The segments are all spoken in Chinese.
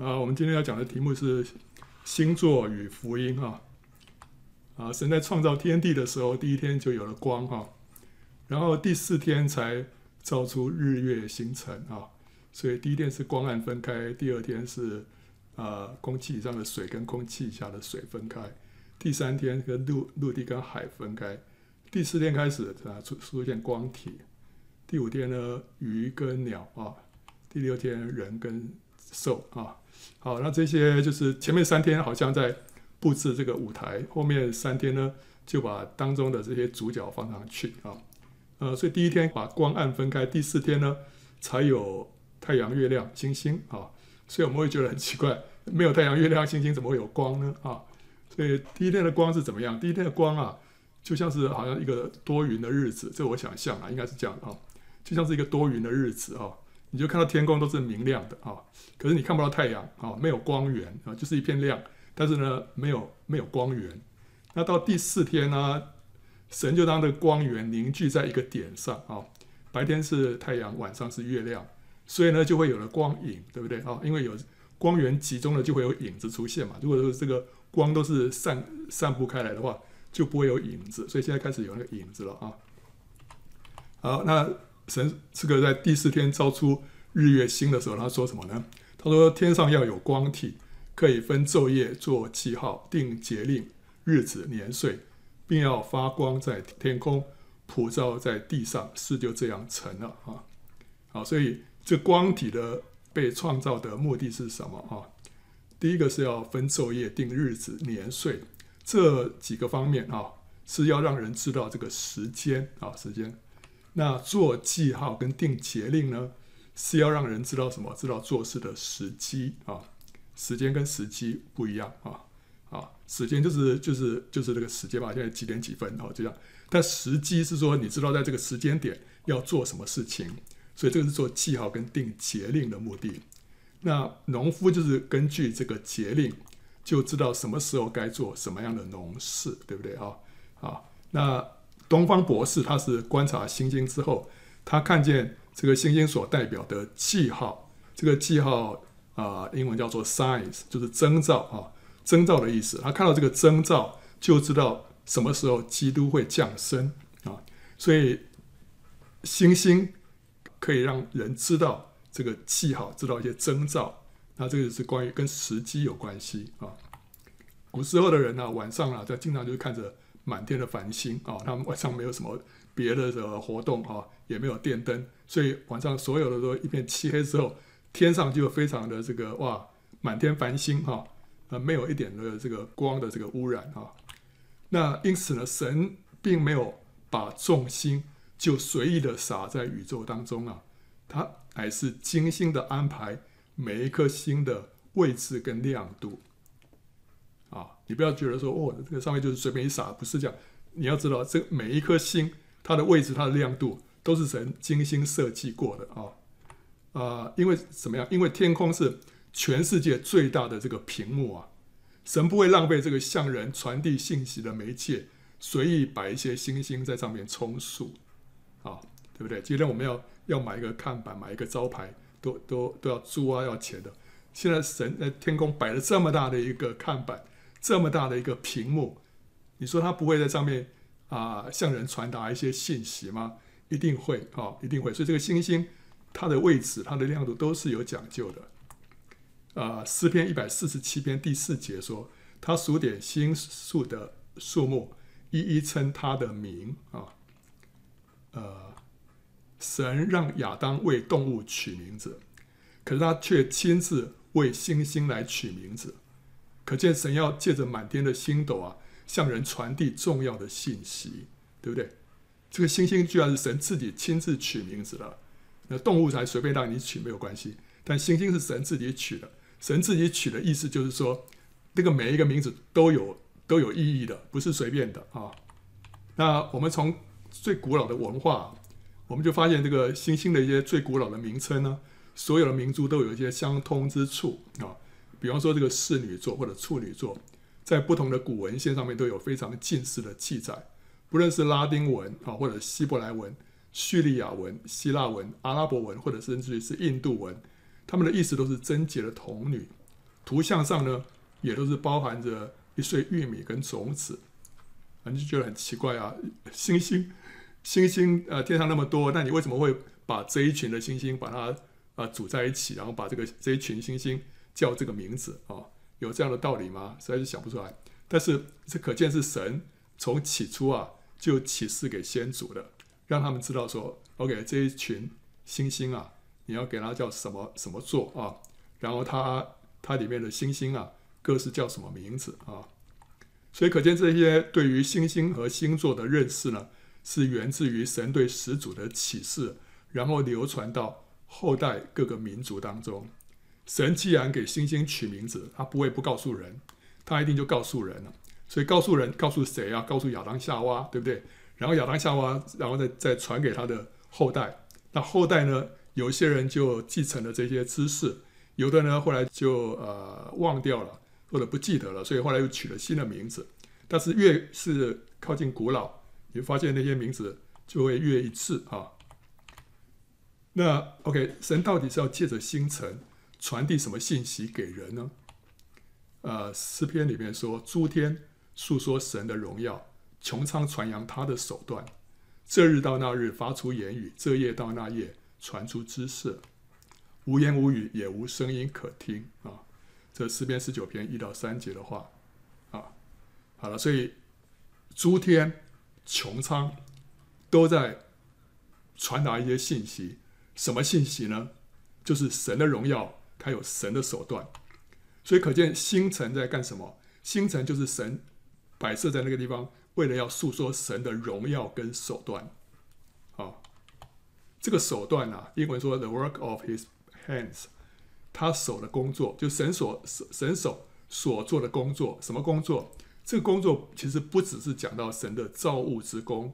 啊，我们今天要讲的题目是星座与福音哈。啊，神在创造天地的时候，第一天就有了光哈，然后第四天才造出日月星辰啊，所以第一天是光暗分开，第二天是啊空气上的水跟空气下的水分开，第三天跟陆陆地跟海分开，第四天开始啊出出现光体，第五天呢鱼跟鸟啊，第六天人跟受啊。好，那这些就是前面三天好像在布置这个舞台，后面三天呢就把当中的这些主角放上去啊。呃，所以第一天把光暗分开，第四天呢才有太阳、月亮、星星啊。所以我们会觉得很奇怪，没有太阳、月亮、星星怎么会有光呢？啊，所以第一天的光是怎么样？第一天的光啊，就像是好像一个多云的日子，这我想象啊，应该是这样啊，就像是一个多云的日子啊。你就看到天空都是明亮的啊，可是你看不到太阳啊，没有光源啊，就是一片亮，但是呢，没有没有光源。那到第四天呢，神就让这个光源凝聚在一个点上啊，白天是太阳，晚上是月亮，所以呢就会有了光影，对不对啊？因为有光源集中了，就会有影子出现嘛。如果说这个光都是散散布开来的话，就不会有影子，所以现在开始有那个影子了啊。好，那。神这个在第四天造出日月星的时候，他说什么呢？他说：“天上要有光体，可以分昼夜，做记号，定节令、日子、年岁，并要发光在天空，普照在地上。事就这样成了啊！好，所以这光体的被创造的目的是什么啊？第一个是要分昼夜、定日子、年岁这几个方面啊，是要让人知道这个时间啊，时间。”那做记号跟定节令呢，是要让人知道什么？知道做事的时机啊，时间跟时机不一样啊啊，时间就是就是就是这个时间吧，现在几点几分哦，就这样。但时机是说，你知道在这个时间点要做什么事情，所以这个是做记号跟定节令的目的。那农夫就是根据这个节令，就知道什么时候该做什么样的农事，对不对啊？好，那。东方博士他是观察星星之后，他看见这个星星所代表的记号，这个记号啊、英文叫做 signs，就是征兆啊，征兆的意思。他看到这个征兆，就知道什么时候基督会降生啊。所以星星可以让人知道这个记号，知道一些征兆。那这个是关于跟时机有关系啊。古时候的人呢、晚上啊，在经常就是看着。满天的繁星啊，他们晚上没有什么别的的活动啊，也没有电灯，所以晚上所有的都一片漆黑之后，天上就非常的这个哇，满天繁星哈，呃，没有一点的这个光的这个污染啊。那因此呢，神并没有把众星就随意的撒在宇宙当中啊，他还是精心的安排每一颗星的位置跟亮度。啊，你不要觉得说哦，这个上面就是随便一撒，不是这样。你要知道，这每一颗星，它的位置、它的亮度，都是神精心设计过的啊。啊、因为怎么样？因为天空是全世界最大的这个屏幕啊，神不会浪费这个向人传递信息的媒介，随意摆一些星星在上面充数，啊，对不对？今天我们要要买一个看板，买一个招牌，都都都要租啊，要钱的。现在神在天空摆了这么大的一个看板。这么大的一个屏幕，你说他不会在上面啊、向人传达一些信息吗？一定会啊、一定会。所以这个星星，它的位置、它的亮度都是有讲究的。啊、诗篇一百四十七篇第四节说，他数点星宿的数目，一一称他的名啊。呃，神让亚当为动物取名字，可是他却亲自为星星来取名字。可见神要借着满天的星斗啊，向人传递重要的信息，对不对？这个星星居然是神自己亲自取名字的，那动物才随便让你取没有关系，但星星是神自己取的。神自己取的意思就是说，这个每一个名字都有都有意义的，不是随便的啊。那我们从最古老的文化，我们就发现这个星星的一些最古老的名称呢，所有的民族都有一些相通之处啊。比方说，这个侍女座或者处女座，在不同的古文献上面都有非常近似的记载。不论是拉丁文啊，或者希伯来文、叙利亚文、希腊文、阿拉伯文，或者甚至于是印度文，他们的意思都是贞洁的童女图像上呢，也都是包含着一穗玉米跟种子，啊，你就觉得很奇怪啊，星星，星星，呃，天上那么多，那你为什么会把这一群的星星把它啊组在一起，然后把这个这一群星星叫这个名字啊？有这样的道理吗？实在是想不出来。但是这可见是神从起初啊就启示给先祖的，让他们知道说，OK，这一群星星啊，你要给它叫什么什么座啊？然后它它里面的星星啊，各是叫什么名字啊？所以可见这些对于星星和星座的认识呢，是源自于神对始祖的启示，然后流传到后代各个民族当中。神既然给星星取名字，他不会不告诉人，他一定就告诉人了。所以告诉人，告诉谁啊？告诉亚当夏娃，对不对？然后亚当夏娃，然后再再传给他的后代。那后代呢？有一些人就继承了这些知识，有的呢后来就呃忘掉了，或者不记得了，所以后来又取了新的名字。但是越是靠近古老，你发现那些名字就会越一致啊。那 OK，神到底是要借着星辰传递什么信息给人呢？呃，诗篇里面说：“诸天述说神的荣耀，穹苍传扬他的手段。这日到那日发出言语，这夜到那夜传出知识。无言无语，也无声音可听。”啊，这诗篇十九篇一到三节的话啊。好了，所以诸天、穹苍都在传达一些信息。什么信息呢？就是神的荣耀。他有神的手段，所以可见星辰在干什么？星辰就是神摆设在那个地方，为了要诉说神的荣耀跟手段。啊，这个手段啊，英文说 “the work of his hands”，他手的工作，就神所神手所做的工作。什么工作？这个工作其实不只是讲到神的造物之功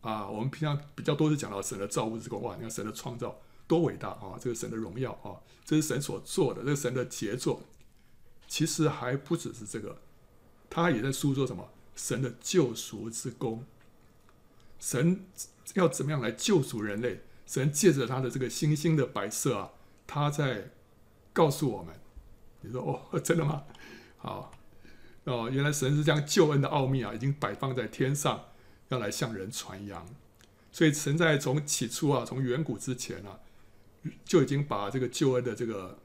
啊，我们平常比较多是讲到神的造物之功。哇，你看神的创造。多伟大啊！这个神的荣耀啊，这是神所做的，这个神的杰作。其实还不只是这个，他也在诉说什么？神的救赎之功。神要怎么样来救赎人类？神借着他的这个星星的摆设啊，他在告诉我们。你说哦，真的吗？好哦，原来神是将救恩的奥秘啊，已经摆放在天上，要来向人传扬。所以神在从起初啊，从远古之前啊。就已经把这个救恩的这个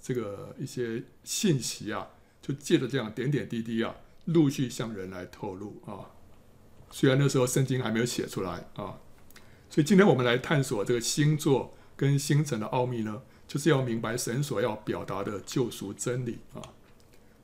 这个一些信息啊，就借着这样点点滴滴啊，陆续向人来透露啊。虽然那时候圣经还没有写出来啊，所以今天我们来探索这个星座跟星辰的奥秘呢，就是要明白神所要表达的救赎真理啊。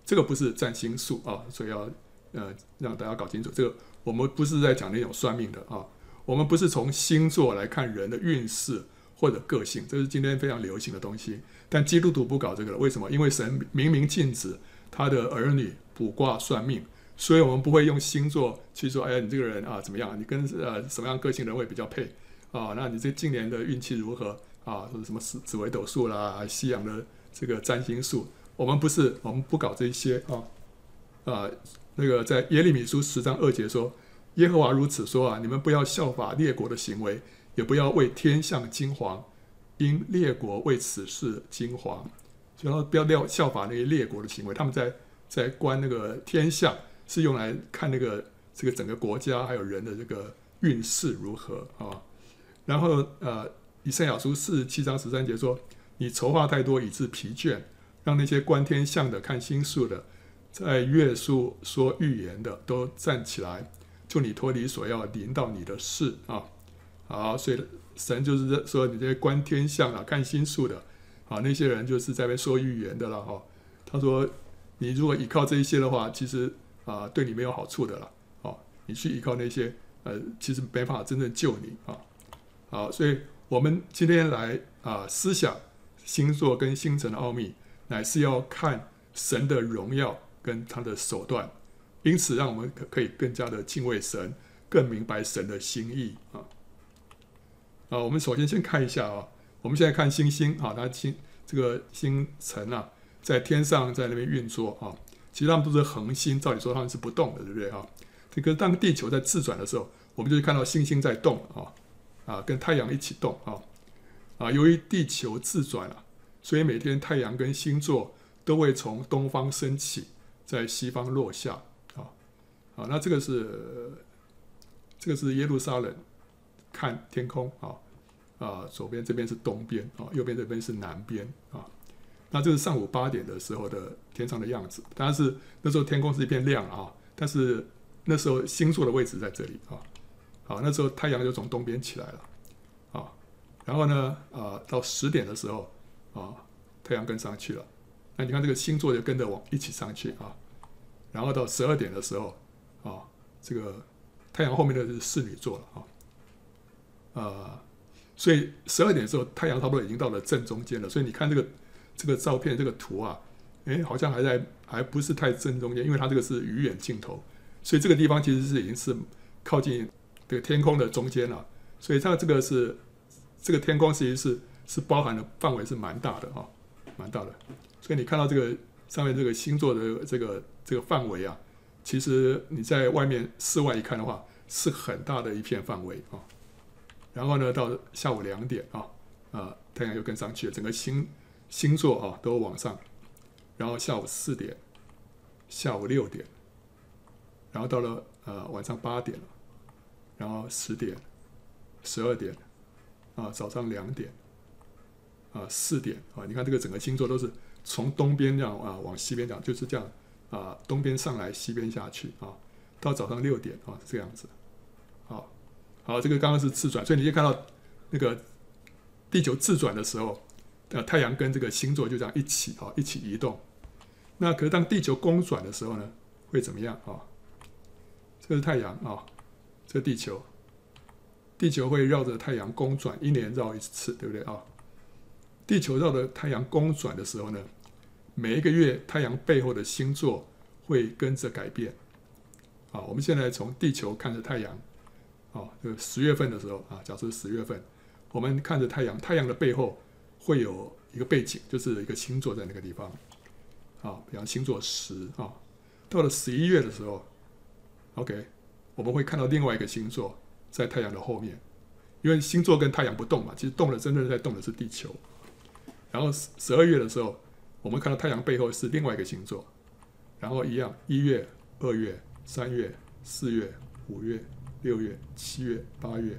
这个不是占星术啊，所以要呃让大家搞清楚，这个我们不是在讲那种算命的啊，我们不是从星座来看人的运势。或者个性，这是今天非常流行的东西。但基督徒不搞这个了，为什么？因为神明明禁止他的儿女卜卦算命，所以我们不会用星座去说：“哎呀，你这个人啊怎么样？你跟呃什么样个性人会比较配啊？那你这今年的运气如何啊？什么紫紫微斗数啦，西洋的这个占星术，我们不是，我们不搞这些啊啊。那个在耶利米书十章二节说：“耶和华如此说啊，你们不要效法列国的行为。”也不要为天象惊惶，因列国为此事惊惶。所以不要料效法那些列国的行为，他们在在观那个天象，是用来看那个这个整个国家还有人的这个运势如何啊。然后呃，以赛亚书四十七章十三节说：“你筹划太多以致疲倦，让那些观天象的、看星宿的，在月数说预言的都站起来，就你脱离所要临到你的事啊。”好，所以神就是说，你这些观天象啊、看星宿的，啊，那些人就是在那说预言的了哈。他说，你如果依靠这一些的话，其实啊，对你没有好处的了。好，你去依靠那些，呃，其实没办法真正救你啊。好，所以我们今天来啊，思想星座跟星辰的奥秘，乃是要看神的荣耀跟他的手段，因此让我们可可以更加的敬畏神，更明白神的心意啊。啊，我们首先先看一下啊，我们现在看星星啊，它星这个星辰啊，在天上在那边运作啊，其实它们都是恒星，照理说它们是不动的，对不对啊？这个当地球在自转的时候，我们就会看到星星在动啊，啊，跟太阳一起动啊，啊，由于地球自转了，所以每天太阳跟星座都会从东方升起，在西方落下啊啊，那这个是这个是耶路撒冷看天空啊啊，左边这边是东边啊，右边这边是南边啊。那这是上午八点的时候的天上的样子，当然是那时候天空是一片亮啊，但是那时候星座的位置在这里啊，好，那时候太阳就从东边起来了啊，然后呢啊，到十点的时候啊，太阳跟上去了。那你看这个星座就跟着往一起上去啊，然后到十二点的时候啊，这个太阳后面的是侍女座了啊，呃，所以十二点的时候太阳差不多已经到了正中间了，所以你看这个这个照片这个图啊，哎，好像还在还不是太正中间，因为它这个是鱼眼镜头，所以这个地方其实是已经是靠近这个天空的中间了，所以它这个是这个天空其实是是包含的范围是蛮大的哈，蛮大的。所以你看到这个上面这个星座的这个这个范围啊，其实你在外面室外一看的话，是很大的一片范围啊。然后呢，到下午两点啊，啊，太阳又跟上去了，整个星星座啊都往上。然后下午四点，下午六点，然后到了呃晚上八点，然后十点，十二点，啊早上两点，啊四点啊，你看这个整个星座都是。从东边这样啊往西边讲，就是这样啊，东边上来，西边下去啊，到早上六点啊，这样子。好，这个刚刚是自转，所以你就看到那个地球自转的时候，呃，太阳跟这个星座就这样一起啊，一起移动。那可是当地球公转的时候呢，会怎么样啊？这个是太阳啊，这地球，地球会绕着太阳公转，一年绕一次，对不对啊？地球绕着太阳公转的时候呢，每一个月，太阳背后的星座会跟着改变。啊，我们现在从地球看着太阳，啊，就十月份的时候啊，假设十月份，我们看着太阳，太阳的背后会有一个背景，就是一个星座在那个地方。啊，比方星座十啊，到了十一月的时候，OK，我们会看到另外一个星座在太阳的后面，因为星座跟太阳不动嘛，其实动了，真正在动的是地球。然后十十二月的时候。我们看到太阳背后是另外一个星座，然后一样，一月、二月、三月、四月、五月、六月、七月、八月、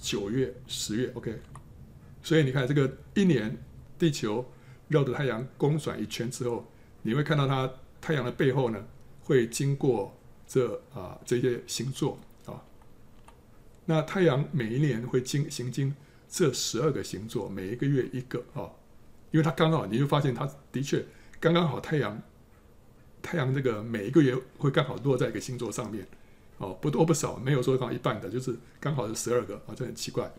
九月、十月，OK。所以你看，这个一年地球绕着太阳公转一圈之后，你会看到它太阳的背后呢，会经过这啊这些星座啊。那太阳每一年会经行经这十二个星座，每一个月一个啊。因为它刚好，你就发现它的确刚刚好，太阳，太阳这个每一个月会刚好落在一个星座上面，哦，不多不少，没有说刚好一半的，就是刚好是十二个啊，这很奇怪。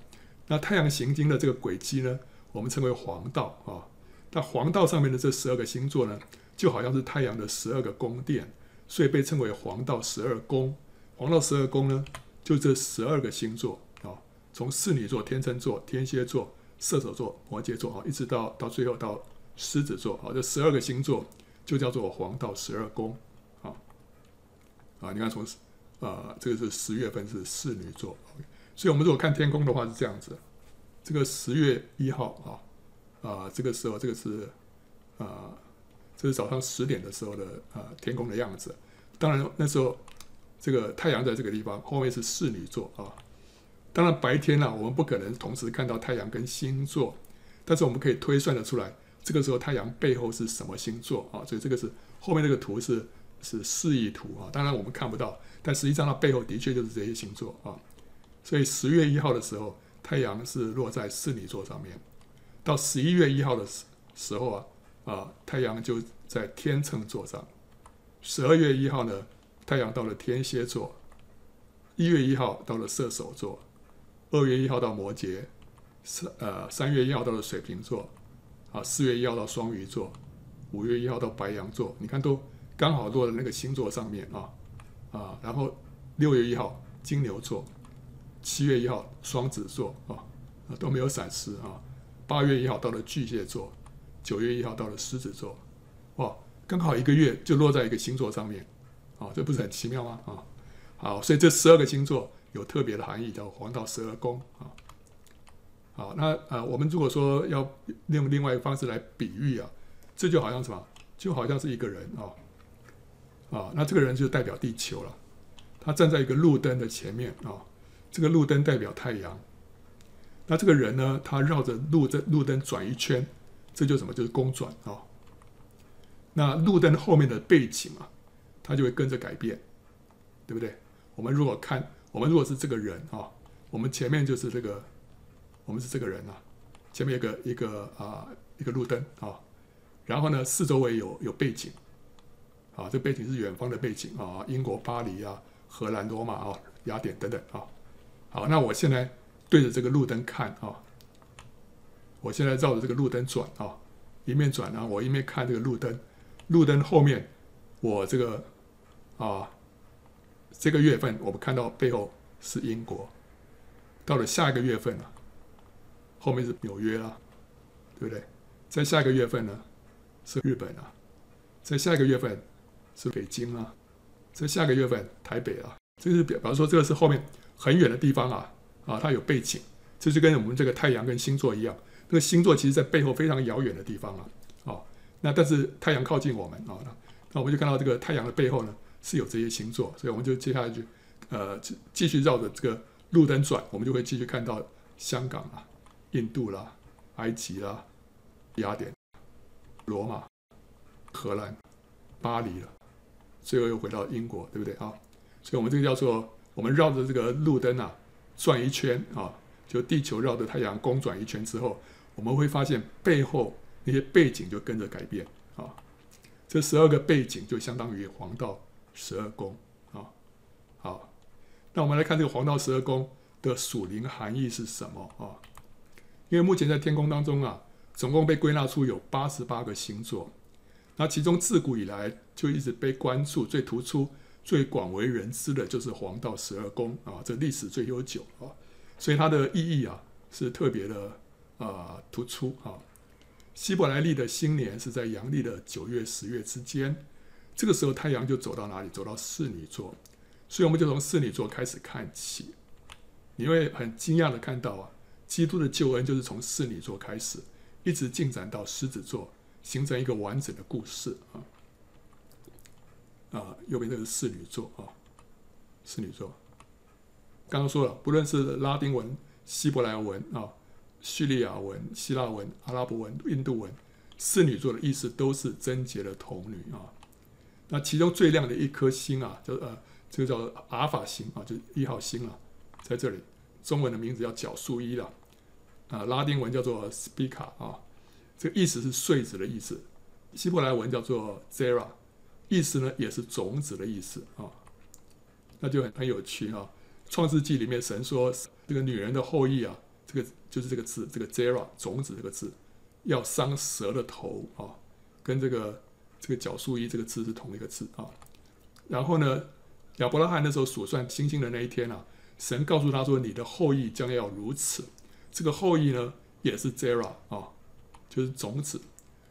那太阳行经的这个轨迹呢，我们称为黄道啊。那黄道上面的这十二个星座呢，就好像是太阳的十二个宫殿，所以被称为黄道十二宫。黄道十二宫呢，就这十二个星座啊，从侍女座、天秤座、天蝎座。射手座、摩羯座啊，一直到到最后到狮子座啊，这十二个星座就叫做黄道十二宫啊啊！你看从啊，这个是十月份是侍女座，所以我们如果看天空的话是这样子，这个十月一号啊啊，这个时候这个是啊，这是早上十点的时候的啊天空的样子。当然那时候这个太阳在这个地方，后面是侍女座啊。当然，白天呢、我们不可能同时看到太阳跟星座，但是我们可以推算得出来，这个时候太阳背后是什么星座啊？所以这个是后面这个图是是示意图啊。当然我们看不到，但实际上它背后的确就是这些星座啊。所以十月一号的时候，太阳是落在侍女座上面；到十一月一号的时时候啊，啊，太阳就在天秤座上；十二月一号呢，太阳到了天蝎座；一月一号到了射手座。二月一号到摩羯，三呃三月一号到了水瓶座，啊四月一号到双鱼座，五月一号到白羊座，你看都刚好落在那个星座上面啊。啊，然后六月一号金牛座，七月一号双子座啊都没有闪失啊，八月一号到了巨蟹座，九月一号到了狮子座，哇，刚好一个月就落在一个星座上面，啊，这不是很奇妙吗？啊，好，所以这十二个星座。有特别的含义，叫黄道十二宫啊。好，那呃，我们如果说要用另外一个方式来比喻啊，这就好像什么？就好像是一个人啊啊，那这个人就代表地球了，他站在一个路灯的前面啊，这个路灯代表太阳，那这个人呢，他绕着路灯路灯转一圈，这就什么？就是公转啊。那路灯后面的背景啊，它就会跟着改变，对不对？我们如果看，我们如果是这个人啊，我们前面就是这个，我们是这个人啊，前面一个一个啊一个路灯啊，然后呢，四周围有有背景，啊，这背景是远方的背景啊，英国巴黎啊，荷兰罗马啊，雅典等等啊。好，那我现在对着这个路灯看啊，我现在绕着这个路灯转啊，一面转呢，我一面看这个路灯。路灯后面，我这个啊，这个月份我们看到背后是英国，到了下一个月份了，后面是纽约啊，对不对？在下一个月份呢是日本啊，在下一个月份是北京啊，在下个月份台北啊，这是表，比方说这个是后面很远的地方啊啊，它有背景，这就跟我们这个太阳跟星座一样，那个星座其实在背后非常遥远的地方啊。哦那但是太阳靠近我们啊，那我们就看到这个太阳的背后呢是有这些星座，所以我们就接下来就呃继续绕着这个路灯转，我们就会继续看到香港啊、印度啦、埃及啦、雅典、罗马、荷兰、巴黎了，最后又回到英国，对不对啊？所以我们这个叫做我们绕着这个路灯啊转一圈啊，就地球绕着太阳公转一圈之后，我们会发现背后。那些背景就跟着改变啊，这十二个背景就相当于黄道十二宫啊。好，那我们来看这个黄道十二宫的属灵含义是什么啊？因为目前在天空当中啊，总共被归纳出有八十八个星座，那其中自古以来就一直被关注、最突出、最广为人知的就是黄道十二宫啊，这历史最悠久啊，所以它的意义啊是特别的啊、突出啊。希伯来历的新年是在阳历的九月、十月之间，这个时候太阳就走到哪里？走到侍女座，所以我们就从侍女座开始看起。你会很惊讶的看到啊，基督的救恩就是从侍女座开始，一直进展到狮子座，形成一个完整的故事啊。啊，右边这个是侍女座啊，侍女座。刚刚说了，不论是拉丁文、希伯来文啊。叙利亚文、希腊文、阿拉伯文、印度文，侍女座的意思都是贞洁的童女啊。那其中最亮的一颗星啊，就呃，这个叫阿尔法星啊，就是一号星啊，在这里。中文的名字叫角素一了，啊，拉丁文叫做 Spica 啊，这个意思是穗子的意思。希伯来文叫做 Zera，意思呢也是种子的意思啊。那就很很有趣啊。创世纪里面神说这个女人的后裔啊。这个就是这个字，这个 zera 种子这个字，要伤蛇的头啊，跟这个这个皎素一这个字是同一个字啊。然后呢，亚伯拉罕那时候数算星星的那一天啊，神告诉他说：“你的后裔将要如此。”这个后裔呢，也是 zera 啊，就是种子。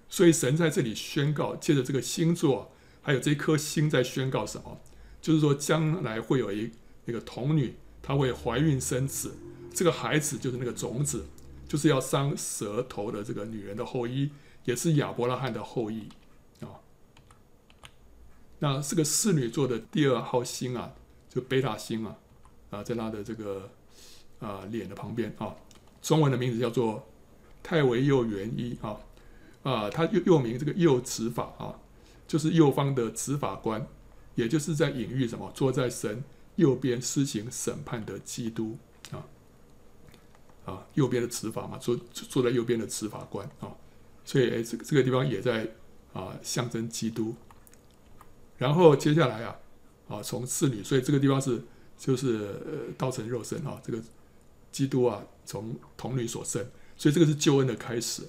所以神在这里宣告，借着这个星座，还有这颗星在宣告什么？就是说将来会有一那个童女，她会怀孕生子。这个孩子就是那个种子，就是要伤舌头的这个女人的后裔，也是亚伯拉罕的后裔啊。那这个侍女座的第二号星啊，就贝塔星啊，啊，在他的这个啊脸的旁边啊，中文的名字叫做太为右元一啊啊，他又又名这个右执法啊，就是右方的执法官，也就是在隐喻什么？坐在神右边施行审判的基督。啊，啊右边的执法嘛，坐坐在右边的执法官啊，所以哎，这个这个地方也在啊象征基督。然后接下来啊，啊从次女，所以这个地方是就是呃道成肉身啊，这个基督啊从童女所生，所以这个是救恩的开始。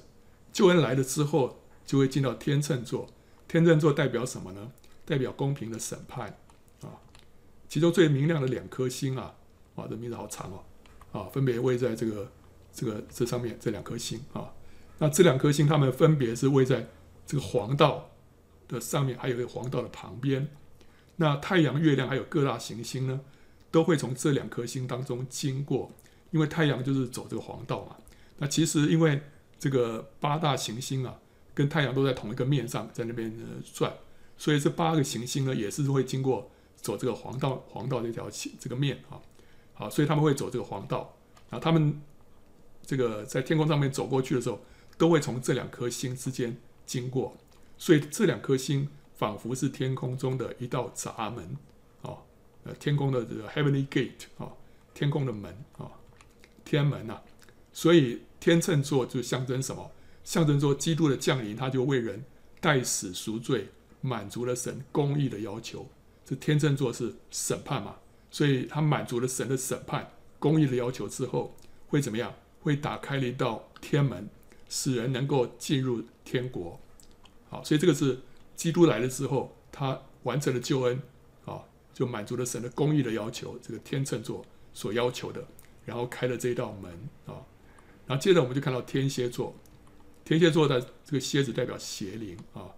救恩来了之后，就会进到天秤座。天秤座代表什么呢？代表公平的审判啊。其中最明亮的两颗星啊，哇，这名字好长哦。啊，分别位在这个、这个、这上面这两颗星啊。那这两颗星，它们分别是位在这个黄道的上面，还有一个黄道的旁边。那太阳、月亮还有各大行星呢，都会从这两颗星当中经过。因为太阳就是走这个黄道嘛。那其实因为这个八大行星啊，跟太阳都在同一个面上，在那边转，所以这八个行星呢，也是会经过走这个黄道，黄道这条这个面啊，好，所以他们会走这个黄道，然后他们这个在天空上面走过去的时候，都会从这两颗星之间经过，所以这两颗星仿佛是天空中的一道闸门啊，呃，天空的这个 heavenly gate 啊，天空的门啊，天门呐，所以天秤座就象征什么？象征说，基督的降临，他就为人代死赎罪，满足了神公义的要求。这天秤座是审判嘛，所以他满足了神的审判、公义的要求之后，会怎么样？会打开了一道天门，使人能够进入天国。好，所以这个是基督来了之后，他完成了救恩，啊，就满足了神的公义的要求。这个天秤座所要求的，然后开了这一道门啊，然后接着我们就看到天蝎座。天蝎座的这个蝎子代表邪灵啊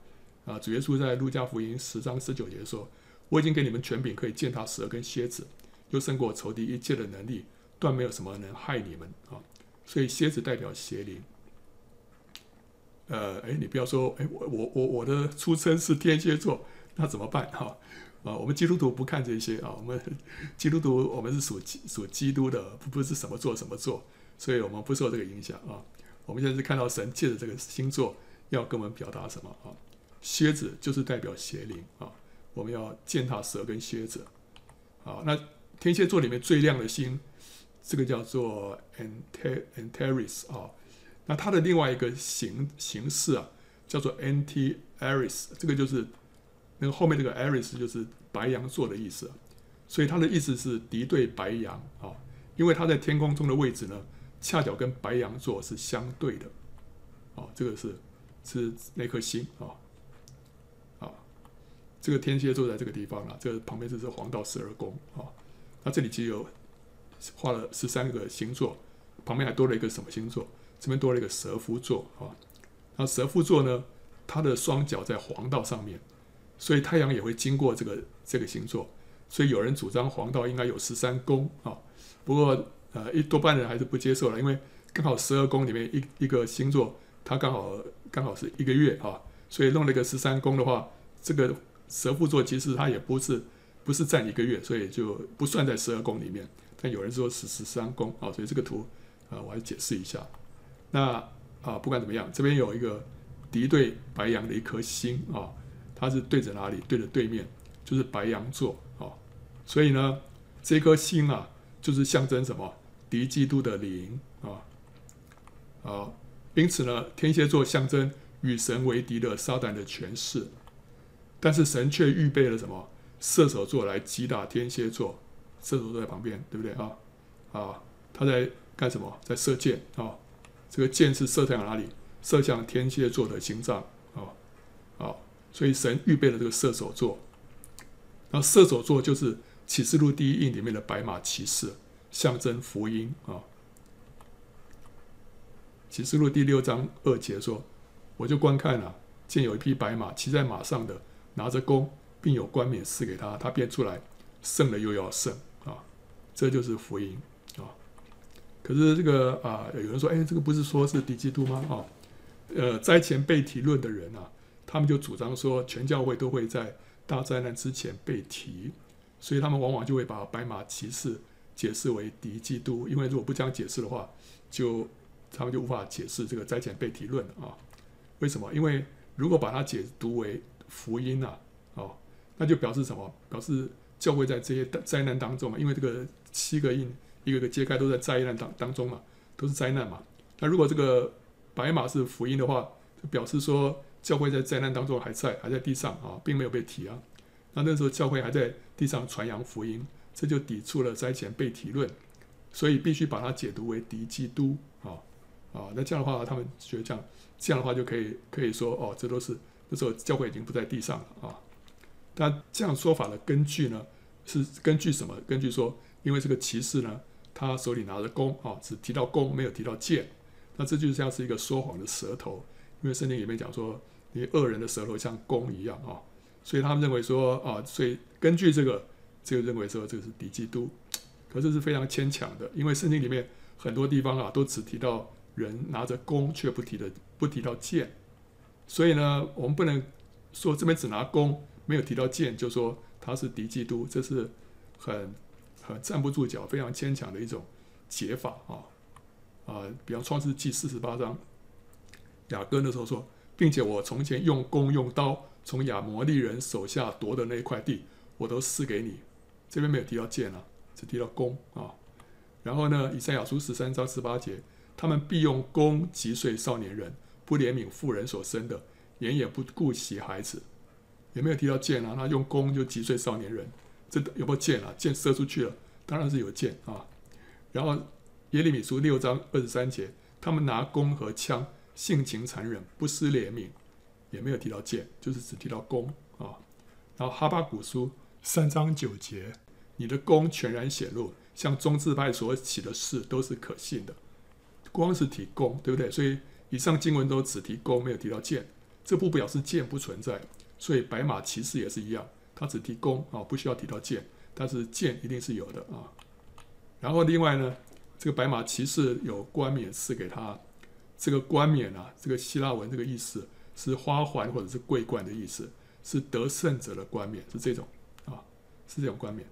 啊！主耶稣在路加福音十章十九节说：“我已经给你们权柄，可以践踏蛇跟蝎子，又胜过仇敌一切的能力，断没有什么能害你们啊！”所以蝎子代表邪灵。呃，哎，你不要说，哎，我我我我的出生是天蝎座，那怎么办哈？啊，我们基督徒不看这些啊，我们 基督徒我们是属属基督的，不不是什么座什么座，所以我们不受这个影响啊。我们现在是看到神借着这个星座要跟我们表达什么啊？蝎子就是代表邪灵啊，我们要践踏蛇跟蝎子。好，那天蝎座里面最亮的星，这个叫做 Antares 啊。那它的另外一个形形式啊，叫做 Antares，这个就是那个后面这个 Aries 就是白羊座的意思，所以它的意思是敌对白羊啊，因为它在天空中的位置呢。恰巧跟白羊座是相对的，哦，这个是是那颗星啊，啊，这个天蝎座在这个地方了，这个旁边这是黄道十二宫啊，那这里其实有画了十三个星座，旁边还多了一个什么星座？这边多了一个蛇夫座啊，那蛇夫座呢，它的双脚在黄道上面，所以太阳也会经过这个这个星座，所以有人主张黄道应该有十三宫啊，不过。呃，一多半人还是不接受了，因为刚好十二宫里面一一个星座，它刚好刚好是一个月啊，所以弄了一个十三宫的话，这个蛇夫座其实它也不是不是占一个月，所以就不算在十二宫里面。但有人说是十三宫啊，所以这个图啊，我来解释一下。那啊，不管怎么样，这边有一个敌对白羊的一颗星啊，它是对着哪里？对着对面，就是白羊座啊。所以呢，这颗星啊，就是象征什么？敌基督的灵啊，啊，因此呢，天蝎座象征与神为敌的撒旦的权势，但是神却预备了什么？射手座来击打天蝎座，射手座在旁边，对不对啊？啊，他在干什么？在射箭啊，这个箭是射向哪里？射向天蝎座的心脏啊，啊，所以神预备了这个射手座，那射手座就是启示录第一印里面的白马骑士。象征福音啊！启示录第六章二节说：“我就观看了、啊，见有一匹白马，骑在马上的拿着弓，并有冠冕赐给他。他便出来，胜了又要胜啊！这就是福音啊！可是这个啊，有人说：哎，这个不是说是敌基督吗？啊，呃，灾前被提论的人啊，他们就主张说，全教会都会在大灾难之前被提，所以他们往往就会把白马骑士。”解释为敌基督，因为如果不这样解释的话，就他们就无法解释这个灾前被提论啊。为什么？因为如果把它解读为福音啊，哦，那就表示什么？表示教会在这些灾难当中嘛，因为这个七个印一个个揭开都在灾难当当中嘛，都是灾难嘛。那如果这个白马是福音的话，就表示说教会在灾难当中还在还在地上啊，并没有被提啊。那那时候教会还在地上传扬福音。这就抵触了灾前被提论，所以必须把它解读为敌基督啊啊！那这样的话，他们觉得这样这样的话就可以可以说哦，这都是那时候教会已经不在地上了啊。但这样说法的根据呢，是根据什么？根据说，因为这个骑士呢，他手里拿着弓啊，只提到弓，没有提到箭，那这就像是一个说谎的舌头，因为圣经里面讲说，你恶人的舌头像弓一样啊，所以他们认为说啊，所以根据这个。这个认为说这个是敌基督，可是是非常牵强的，因为圣经里面很多地方啊都只提到人拿着弓，却不提的不提到剑，所以呢，我们不能说这边只拿弓，没有提到剑，就说他是敌基督，这是很很站不住脚、非常牵强的一种解法啊啊！比方创世记四十八章，雅各那时候说，并且我从前用弓用刀从亚摩利人手下夺的那一块地，我都赐给你。这边没有提到箭啊，只提到弓啊。然后呢，以赛亚书十三章十八节，他们必用弓击碎少年人。不怜悯妇人所生的，眼也不顾惜孩子，有没有提到箭啊？那用弓就击碎少年人，这有没有箭啊？箭射出去了，当然是有箭啊。然后耶利米书六章二十三节，他们拿弓和枪，性情残忍，不施怜悯，也没有提到箭，就是只提到弓啊。然后哈巴谷书三章九节，你的弓全然显露，像中字派所起的事都是可信的，光是提弓，对不对？所以。以上经文都只提弓，没有提到箭，这不表示箭不存在。所以白马骑士也是一样，他只提弓啊，不需要提到箭，但是箭一定是有的啊。然后另外呢，这个白马骑士有冠冕赐给他，这个冠冕啊，这个希腊文这个意思是花环或者是桂冠的意思，是得胜者的冠冕，是这种啊，是这种冠冕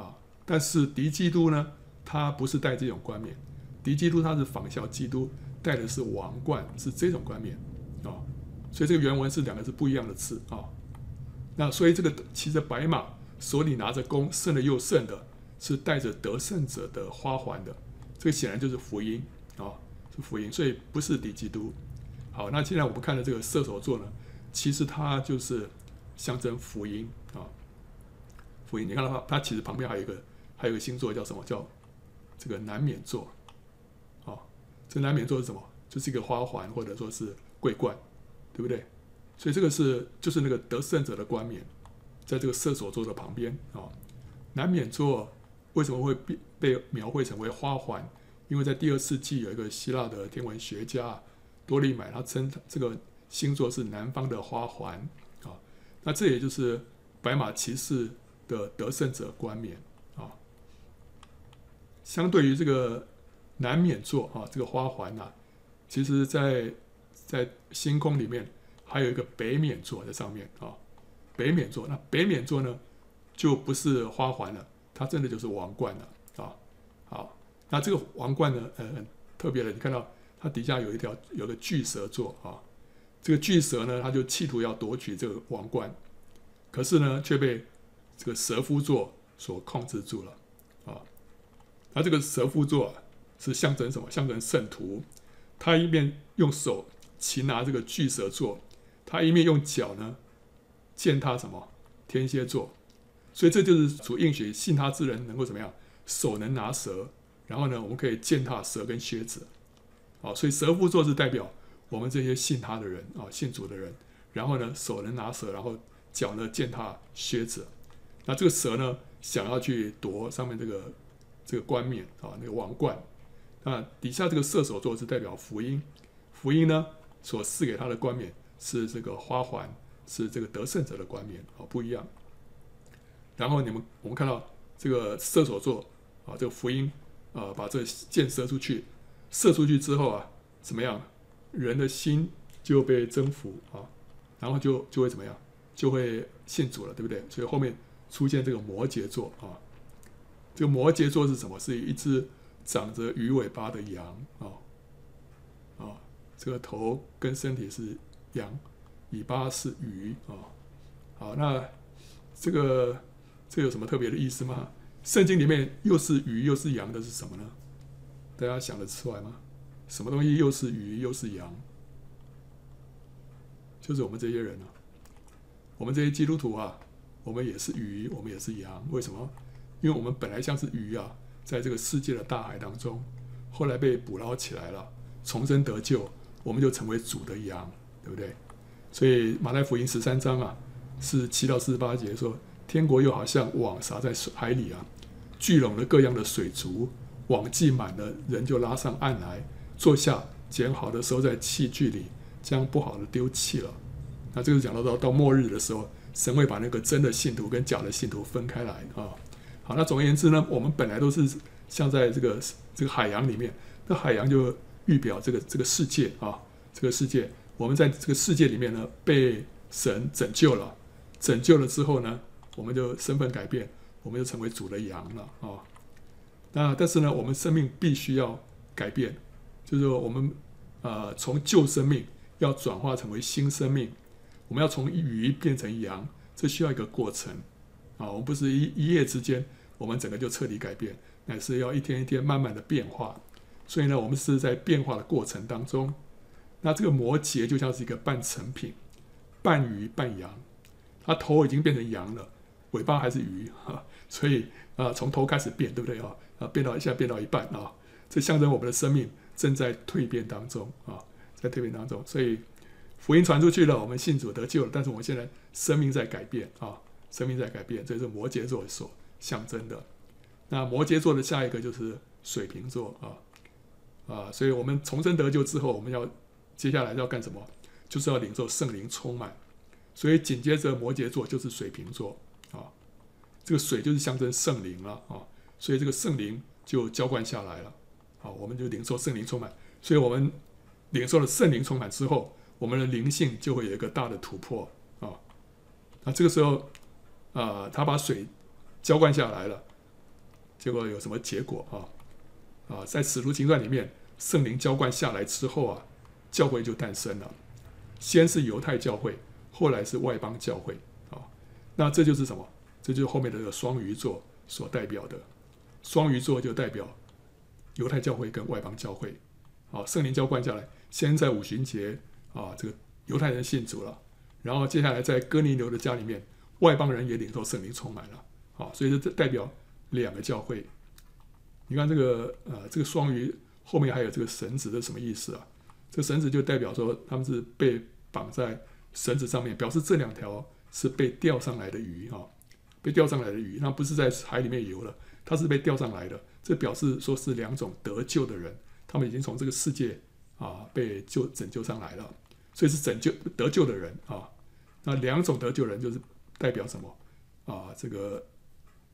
啊。但是敌基督呢，他不是戴这种冠冕，敌基督他是仿效基督。戴的是王冠，是这种冠冕啊，所以这个原文是两个是不一样的字啊。那所以这个骑着白马，手里拿着弓，胜了又胜的，是带着得胜者的花环的。这个显然就是福音啊，是福音，所以不是敌基督。好，那现在我们看的这个射手座呢，其实它就是象征福音啊。福音，你看到它，它其实旁边还有一个，还有一个星座叫什么？叫这个南冕座。哦这南冕座是什么？就是一个花环，或者说是桂冠，对不对？所以这个是就是那个得胜者的冠冕，在这个射手座的旁边啊。南冕座为什么会被被描绘成为花环？因为在第二世纪有一个希腊的天文学家多利买，他称这个星座是南方的花环啊。那这也就是白马骑士的得胜者冠冕啊。相对于这个。南冕座啊，这个花环呐、啊，其实在在星空里面还有一个北冕座在上面啊。北冕座，那北冕座呢，就不是花环了，它真的就是王冠了啊。好，那这个王冠呢，呃，特别的，你看到它底下有一条有个巨蛇座啊。这个巨蛇呢，它就企图要夺取这个王冠，可是呢，却被这个蛇夫座所控制住了啊。那这个蛇夫座。是象征什么？象征圣徒，他一面用手擒拿这个巨蛇座，他一面用脚呢践踏什么天蝎座，所以这就是主应许信他之人能够怎么样？手能拿蛇，然后呢，我们可以践踏蛇跟蝎子。好，所以蛇夫座是代表我们这些信他的人啊，信主的人。然后呢，手能拿蛇，然后脚呢践踏蝎子。那这个蛇呢，想要去夺上面这个这个冠冕啊，那个王冠。啊，底下这个射手座是代表福音，福音呢所赐给他的冠冕是这个花环，是这个得胜者的冠冕，啊，不一样。然后你们我们看到这个射手座啊，这个福音啊，把这箭射出去，射出去之后啊，怎么样？人的心就被征服啊，然后就就会怎么样？就会信主了，对不对？所以后面出现这个摩羯座啊，这个摩羯座是什么？是一只。长着鱼尾巴的羊啊，啊，这个头跟身体是羊，尾巴是鱼啊。好，那这个这有什么特别的意思吗？圣经里面又是鱼又是羊的是什么呢？大家想得出来吗？什么东西又是鱼又是羊？就是我们这些人啊，我们这些基督徒啊，我们也是鱼，我们也是羊。为什么？因为我们本来像是鱼啊。在这个世界的大海当中，后来被捕捞起来了，重生得救，我们就成为主的羊，对不对？所以马太福音十三章啊，是七到四十八节说，天国又好像网撒在水海里啊，聚拢了各样的水族，网系满了，人就拉上岸来，坐下，捡好的收在器具里，将不好的丢弃了。那这个讲到到到末日的时候，神会把那个真的信徒跟假的信徒分开来啊。好，那总而言之呢，我们本来都是像在这个这个海洋里面，那海洋就预表这个这个世界啊，这个世界，我们在这个世界里面呢，被神拯救了，拯救了之后呢，我们就身份改变，我们就成为主的羊了啊、那但是呢，我们生命必须要改变，就是说我们呃从旧生命要转化成为新生命，我们要从鱼变成羊，这需要一个过程啊、我们不是一一夜之间，我们整个就彻底改变，乃是要一天一天慢慢的变化。所以呢，我们是在变化的过程当中。那这个摩羯就像是一个半成品，半鱼半羊，它头已经变成羊了，尾巴还是鱼哈。所以啊，从头开始变，对不对啊？啊，变到一下变到一半啊，这象征我们的生命正在蜕变当中啊，在蜕变当中。所以福音传出去了，我们信主得救了，但是我们现在生命在改变啊，生命在改变，这是摩羯座所象征的。那摩羯座的下一个就是水瓶座啊。啊，所以我们重生得救之后，我们要接下来要干什么？就是要领受圣灵充满。所以紧接着摩羯座就是水瓶座啊，这个水就是象征圣灵了啊，所以这个圣灵就浇灌下来了。好，我们就领受圣灵充满。所以我们领受了圣灵充满之后，我们的灵性就会有一个大的突破啊。那这个时候啊，他把水浇灌下来了，结果有什么结果啊？啊，在使徒行传里面。圣灵浇灌下来之后啊，教会就诞生了。先是犹太教会，后来是外邦教会啊。那这就是什么？这就是后面的这个双鱼座所代表的。双鱼座就代表犹太教会跟外邦教会。啊，圣灵浇灌下来，先在五旬节啊，这个犹太人信主了，然后接下来在哥尼流的家里面，外邦人也领受圣灵充满了。啊，所以说这代表两个教会。你看这个呃，这个双鱼。后面还有这个绳子这什么意思啊？这绳子就代表说他们是被绑在绳子上面，表示这两条是被钓上来的鱼哈，被钓上来的鱼，那不是在海里面游了，它是被钓上来的。这表示说是两种得救的人，他们已经从这个世界啊被救拯救上来了，所以是拯救得救的人啊。那两种得救人就是代表什么啊？这个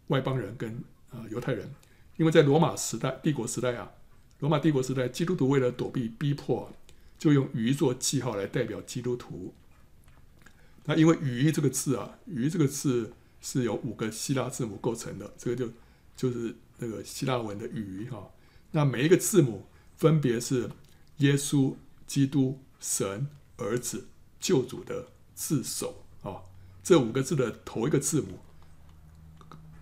外邦人跟啊犹太人，因为在罗马时代、帝国时代啊。罗马帝国时代，基督徒为了躲避逼迫，就用鱼做记号来代表基督徒。那因为“鱼”这个字啊，“鱼”这个字是由五个希腊字母构成的，这个就就是那个希腊文的“鱼”哈。那每一个字母分别是耶稣、基督、神、儿子、救主的字首啊。这五个字的头一个字母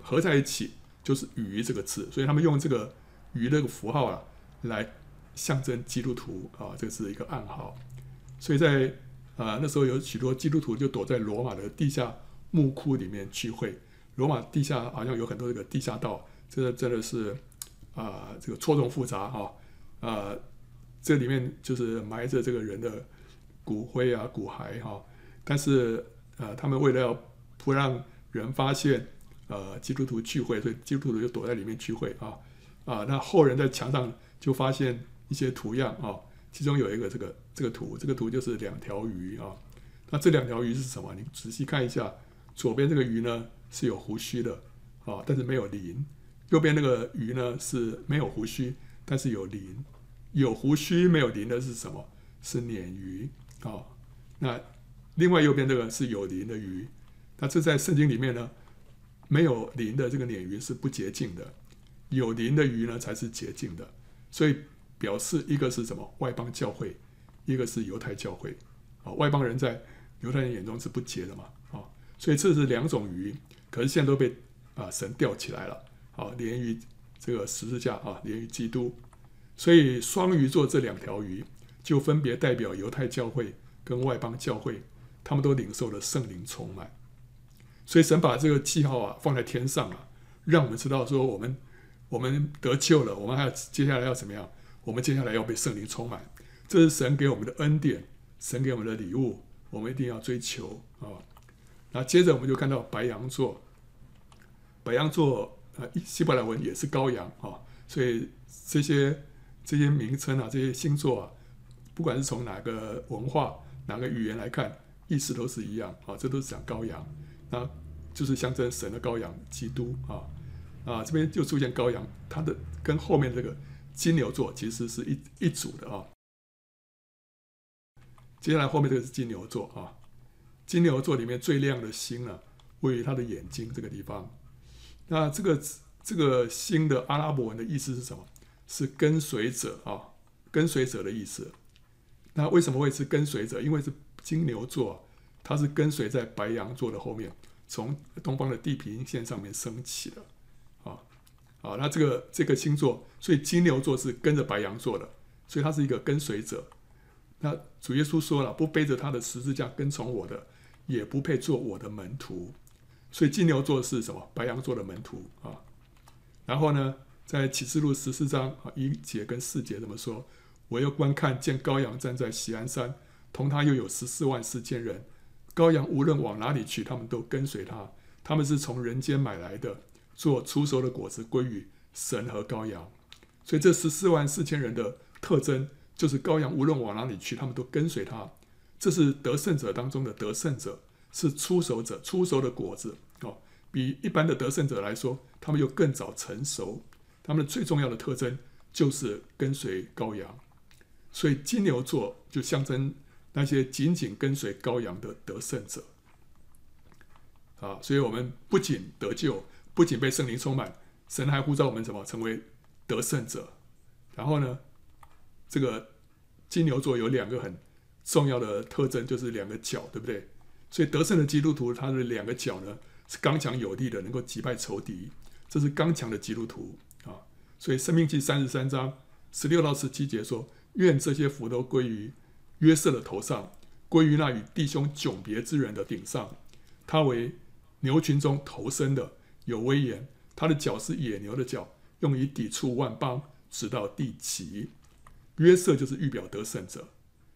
合在一起就是“鱼”这个字，所以他们用这个“鱼”这个符号啊。来象征基督徒啊，这是一个暗号。所以在啊那时候有许多基督徒就躲在罗马的地下墓窟里面聚会。罗马地下好像有很多这个地下道，这个真的是啊这个错综复杂哈啊，这里面就是埋着这个人的骨灰啊骨骸哈。但是呃他们为了要不让人发现呃基督徒聚会，所以基督徒就躲在里面聚会啊啊那后人在墙上。就发现一些图样啊，其中有一个这个这个图，这个图就是两条鱼啊。那这两条鱼是什么？你仔细看一下，左边这个鱼呢是有胡须的啊，但是没有鳞；右边那个鱼呢是没有胡须，但是有鳞。有胡须没有鳞的是什么？是鲶鱼啊。那另外右边这个是有鳞的鱼，那这在圣经里面呢，没有鳞的这个鲶鱼是不洁净的，有鳞的鱼呢才是洁净的。所以表示一个是什么？外邦教会，一个是犹太教会。啊，外邦人在犹太人眼中是不洁的嘛？啊，所以这是两种鱼，可是现在都被啊神吊起来了。啊，鲶鱼这个十字架啊，鲶鱼基督。所以双鱼座这两条鱼就分别代表犹太教会跟外邦教会，他们都领受了圣灵充满。所以神把这个记号啊放在天上啊，让我们知道说我们。我们得救了，我们还要接下来要怎么样？我们接下来要被圣灵充满，这是神给我们的恩典，神给我们的礼物，我们一定要追求啊。那接着我们就看到白羊座，白羊座啊，希伯来文也是羔羊啊，所以这些这些名称啊，这些星座啊，不管是从哪个文化、哪个语言来看，意思都是一样啊，这都是讲羔羊，那就是象征神的羔羊基督啊。啊，这边就出现羔羊，它的跟后面这个金牛座其实是一一组的啊。接下来后面这个是金牛座啊，金牛座里面最亮的星呢，位于他的眼睛这个地方。那这个这个星的阿拉伯文的意思是什么？是跟随者啊，跟随者的意思。那为什么会是跟随者？因为是金牛座，它是跟随在白羊座的后面，从东方的地平线上面升起的。啊啊，那这个这个星座，所以金牛座是跟着白羊座的，所以它是一个跟随者。那主耶稣说了，不背着他的十字架跟从我的，也不配做我的门徒。所以金牛座是什么？白羊座的门徒啊。然后呢，在启示录十四章啊一节跟四节这么说：我又观看见羔羊站在锡安山，同他又有十四万四千人。羔羊无论往哪里去，他们都跟随他。他们是从人间买来的，做出熟的果子归于神和羔羊。所以这十四万四千人的特征。就是羔羊无论往哪里去，他们都跟随他。这是得胜者当中的得胜者，是出熟者，出熟的果子哦，比一般的得胜者来说，他们又更早成熟。他们的最重要的特征就是跟随羔羊，所以金牛座就象征那些紧紧跟随羔羊的得胜者。啊，所以我们不仅得救，不仅被圣灵充满，神还呼召我们什么？成为得胜者。然后呢？这个金牛座有两个很重要的特征，就是两个角，对不对？所以得胜的基督徒，他的两个角呢是刚强有力的，能够击败仇敌，这是刚强的基督徒。所以《生命记》三十三章十六到十七节说：“愿这些福都归于约瑟的头上，归于那与弟兄迥别之人的顶上。他为牛群中头生的，有威严。他的脚是野牛的脚，用以抵触万邦，直到地极。”约瑟就是预表得胜者，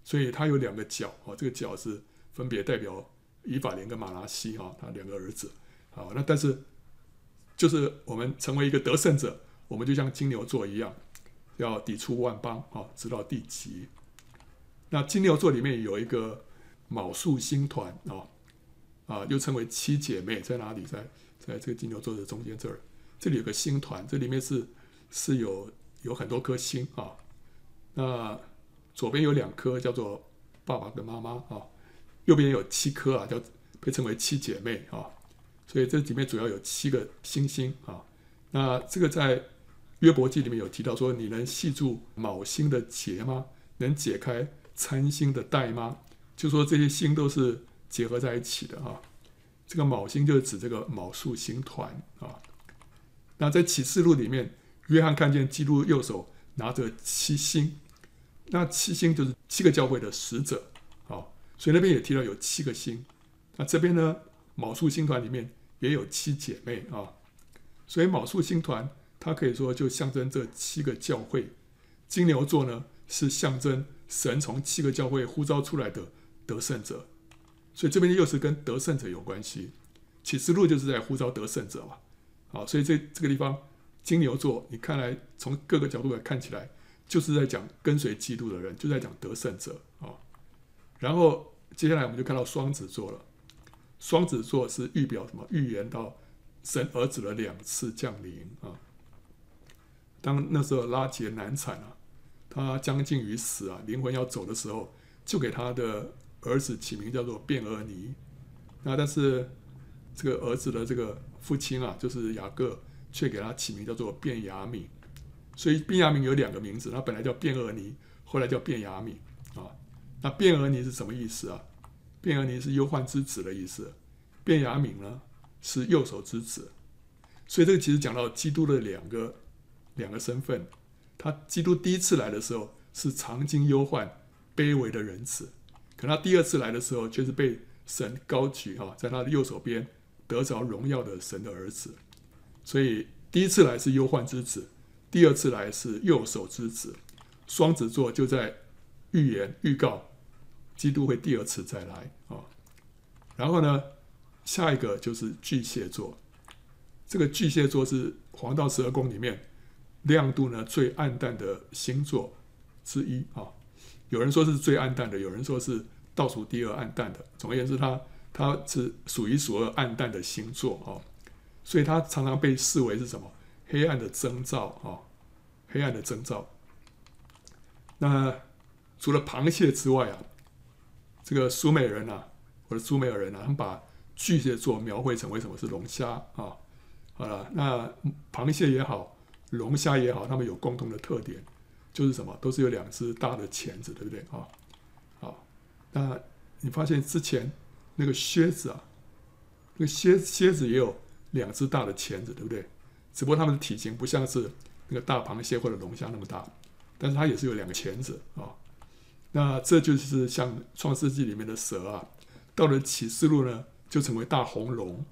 所以他有两个脚啊，这个脚是分别代表以法莲跟玛拉西哈，他两个儿子。好，那但是就是我们成为一个得胜者，我们就像金牛座一样，要抵触万邦啊，直到地极。那金牛座里面有一个卯宿星团啊，啊，又称为七姐妹，在哪里？在在这个金牛座的中间这儿，这里有个星团，这里面是是有有很多颗星啊。那左边有两颗叫做爸爸跟妈妈啊，右边有七颗啊，叫被称为七姐妹啊，所以这里面主要有七个星星啊。那这个在约伯记里面有提到说，你能系住卯星的结吗？能解开参星的带吗？就说这些星都是结合在一起的啊。这个卯星就是指这个卯宿星团啊。那在启示录里面，约翰看见基督右手拿着七星。那七星就是七个教会的使者，啊，所以那边也提到有七个星。那这边呢，卯宿星团里面也有七姐妹啊，所以卯宿星团它可以说就象征这七个教会。金牛座呢是象征神从七个教会呼召出来的得胜者，所以这边又是跟得胜者有关系。启示录就是在呼召得胜者嘛，好，所以这这个地方金牛座，你看来从各个角度来看起来。就是在讲跟随基督的人，就在讲得胜者啊。然后接下来我们就看到双子座了。双子座是预表什么？预言到神儿子的两次降临啊。当那时候拉杰难产啊，他将近于死啊，灵魂要走的时候，就给他的儿子起名叫做便俄尼。那但是这个儿子的这个父亲啊，就是雅各，却给他起名叫做便雅悯。所以便雅悯有两个名字，他本来叫便俄尼，后来叫便雅悯啊。那便俄尼是什么意思啊？便俄尼是忧患之子的意思，便雅悯呢是右手之子。所以这个其实讲到基督的两个两个身份。他基督第一次来的时候是常经忧患、卑微的仁子，可他第二次来的时候却是被神高举哈，在他的右手边得着荣耀的神的儿子。所以第一次来是忧患之子。第二次来是右手之子，双子座就在预言预告，基督会第二次再来啊。然后呢，下一个就是巨蟹座，这个巨蟹座是黄道十二宫里面亮度呢最暗淡的星座之一啊。有人说是最暗淡的，有人说是倒数第二暗淡的。总而言之，它它是数一数二暗淡的星座啊，所以它常常被视为是什么？黑暗的征兆啊，黑暗的征兆。那除了螃蟹之外啊，这个苏美人啊，或者苏美尔人啊，他们把巨蟹座描绘成为什么是龙虾啊？好了，那螃蟹也好，龙虾也好，它们有共同的特点，就是什么？都是有两只大的钳子，对不对啊？好，那你发现之前那个蝎子啊，那个蝎蝎子也有两只大的钳子，对不对？只不过它们的体型不像是那个大螃蟹或者龙虾那么大，但是它也是有两个钳子啊。那这就是像《创世纪》里面的蛇啊，到了启示录呢，就成为大红龙。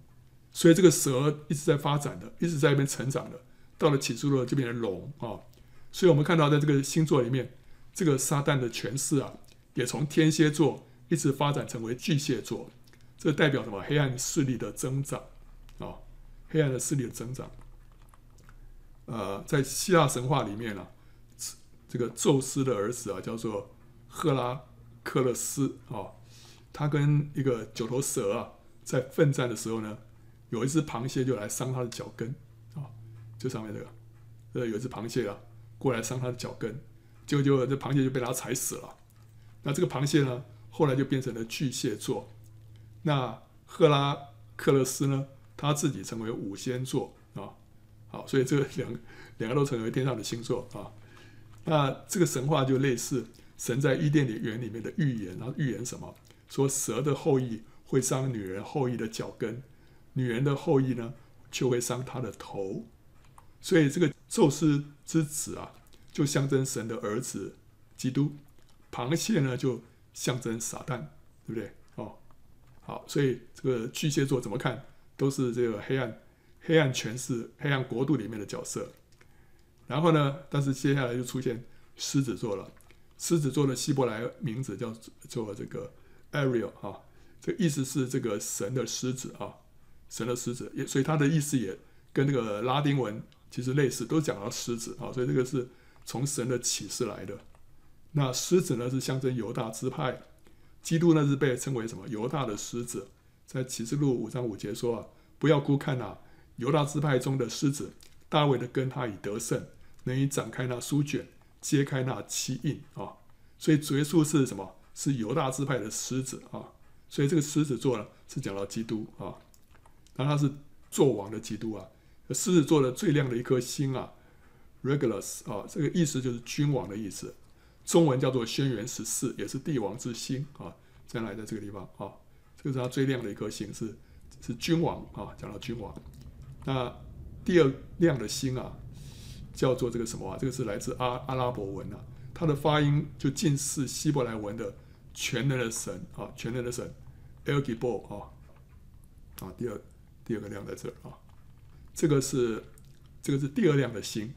所以这个蛇一直在发展的，一直在那边成长的，到了启示录就变成龙啊。所以我们看到在这个星座里面，这个撒旦的权势啊，也从天蝎座一直发展成为巨蟹座。这代表什么？黑暗势力的增长啊，黑暗的势力的增长。呃，在希腊神话里面呢、这个宙斯的儿子啊，叫做赫拉克勒斯啊，他跟一个九头蛇啊，在奋战的时候呢。有一只螃蟹就来伤他的脚跟，就上面这个，呃，有一只螃蟹啊，过来伤他的脚跟，结果就这螃蟹就被他踩死了。那这个螃蟹呢，后来就变成了巨蟹座。那赫拉克勒斯呢，他自己成为五仙座啊。好，所以这个两两个都成为天上的星座啊。那这个神话就类似神在伊甸园里面的预言，然后预言什么？说蛇的后裔会伤女人后裔的脚跟。女人的后裔呢，就会伤她的头，所以这个宙斯之子啊，就象征神的儿子基督；螃蟹呢，就象征撒旦，对不对？哦，好，所以这个巨蟹座怎么看，都是这个黑暗、黑暗权势、黑暗国度里面的角色。然后呢，但是接下来就出现狮子座了。狮子座的希伯来名字叫做这个 Ariel 哈，这意思是这个神的狮子啊。神的狮子也，所以它的意思也跟那个拉丁文其实类似，都讲到狮子啊，所以这个是从神的启示来的。那狮子呢，是象征犹大支派，基督呢是被称为什么？犹大的狮子，在启示录五章五节说啊，不要孤看啊，犹大支派中的狮子，大卫的根他已得胜，能以展开那书卷，揭开那七印啊。所以主耶稣是什么？是犹大支派的狮子啊。所以这个狮子座呢，是讲到基督啊。那他是作王的基督啊，狮子座的最亮的一颗星啊，Regulus 啊，这个意思就是君王的意思，中文叫做轩辕十四，也是帝王之星啊，将来在这个地方啊，这个是他最亮的一颗星，是是君王啊，讲到君王。那第二亮的星啊，叫做这个什么啊？这个是来自阿阿拉伯文啊，它的发音就近似希伯来文的全能的神啊，全能的神 El g i b o 啊，啊，第二。第二个亮在这儿啊，这个是这个是第二亮的星。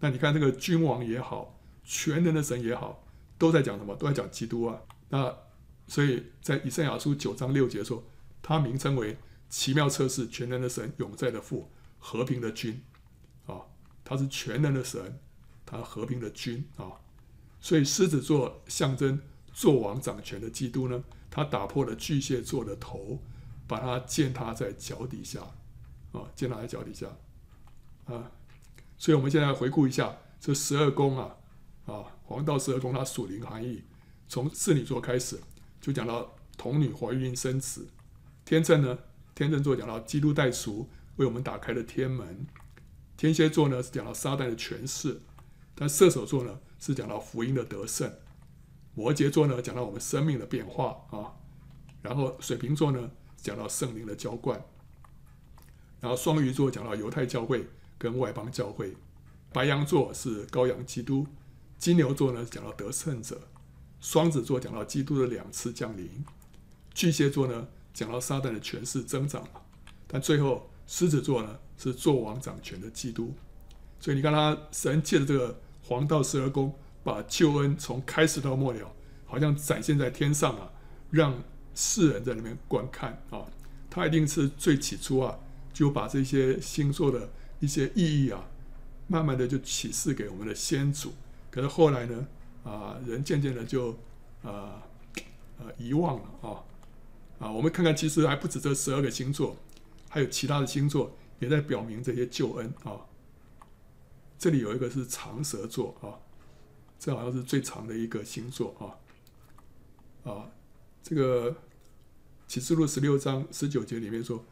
那你看这个君王也好，全能的神也好，都在讲什么？都在讲基督啊。那所以在以赛亚书九章六节说，他名称为奇妙测试、全能的神、永在的父、和平的君啊。他是全能的神，他和平的君啊。所以狮子座象征作王掌权的基督呢，他打破了巨蟹座的头。把它践踏在脚底下，啊，践踏在脚底下，啊，所以我们现在回顾一下这十二宫啊，啊，黄道十二宫它属灵含义，从侍女座开始就讲到童女怀孕生子，天秤呢，天秤座讲到基督代赎为我们打开了天门，天蝎座呢是讲到撒旦的权势，但射手座呢是讲到福音的得胜，摩羯座呢讲到我们生命的变化啊，然后水瓶座呢。讲到圣灵的浇灌，然后双鱼座讲到犹太教会跟外邦教会，白羊座是羔羊基督，金牛座呢讲到得胜者，双子座讲到基督的两次降临，巨蟹座呢讲到撒旦的权势增长，但最后狮子座呢是作王掌权的基督，所以你看他神借着这个黄道十二宫，把救恩从开始到末了，好像展现在天上啊，让。世人在里面观看啊，他一定是最起初啊，就把这些星座的一些意义啊，慢慢的就启示给我们的先祖。可是后来呢，啊，人渐渐的就啊啊遗忘了啊啊。我们看看，其实还不止这十二个星座，还有其他的星座也在表明这些救恩啊。这里有一个是长蛇座啊，这好像是最长的一个星座啊啊。这个启示录十六章十九节里面说，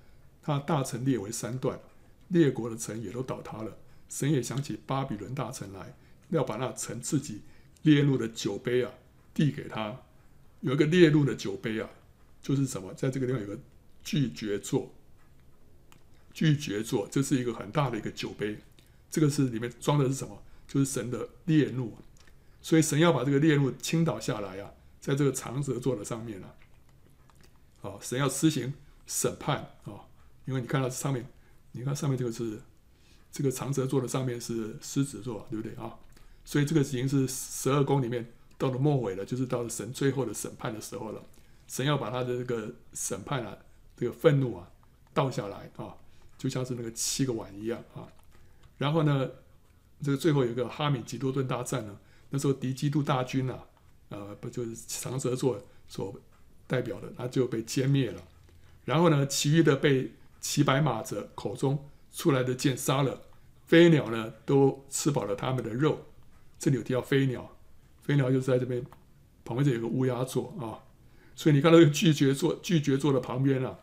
他大城列为三段，列国的城也都倒塌了。神也想起巴比伦大城来，要把那盛自己列入的酒杯啊递给他。有一个列入的酒杯啊，就是什么？在这个地方有个拒绝座，拒绝座，这是一个很大的一个酒杯。这个是里面装的是什么？就是神的列入。所以神要把这个列入倾倒下来啊，在这个长蛇座的上面啊，啊，神要施行审判啊，因为你看到上面，你看上面这个是。这个长蛇座的上面是狮子座，对不对啊？所以这个已经是十二宫里面到了末尾了，就是到了神最后的审判的时候了。神要把他的这个审判啊，这个愤怒啊倒下来啊，就像是那个七个碗一样啊。然后呢，这个最后有一个哈米吉多顿大战呢，那时候敌基督大军啊，呃，不就是长蛇座所代表的，他就被歼灭了。然后呢，其余的被骑白马者口中。出来的箭杀了，飞鸟呢都吃饱了他们的肉。这里有提到飞鸟，飞鸟就是在这边旁边这有个乌鸦座啊，所以你看到这个拒绝座，拒绝座的旁边啊，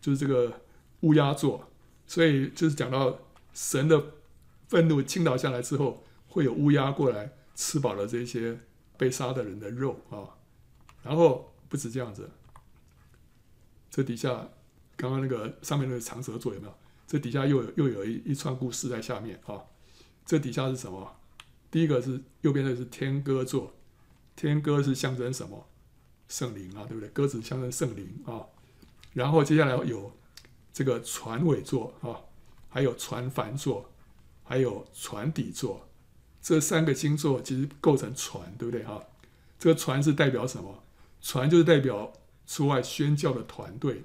就是这个乌鸦座，所以就是讲到神的愤怒倾倒下来之后，会有乌鸦过来吃饱了这些被杀的人的肉啊。然后不止这样子，这底下刚刚那个上面那个长蛇座有没有？这底下又有又有一一串故事在下面啊，这底下是什么？第一个是右边的是天鸽座，天鸽是象征什么？圣灵啊，对不对？鸽子象征圣灵啊。然后接下来有这个船尾座啊，还有船帆座，还有船底座，这三个星座其实构成船，对不对啊？这个船是代表什么？船就是代表出外宣教的团队。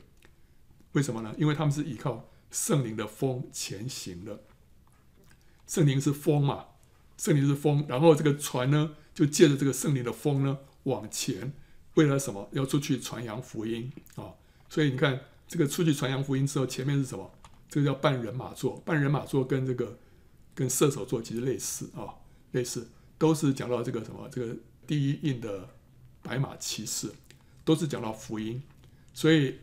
为什么呢？因为他们是依靠。圣灵的风前行的，圣灵是风嘛？圣灵是风，然后这个船呢，就借着这个圣灵的风呢往前，为了什么？要出去传扬福音啊！所以你看，这个出去传扬福音之后，前面是什么？这个叫半人马座，半人马座跟这个跟射手座其实类似啊，类似都是讲到这个什么？这个第一印的白马骑士，都是讲到福音，所以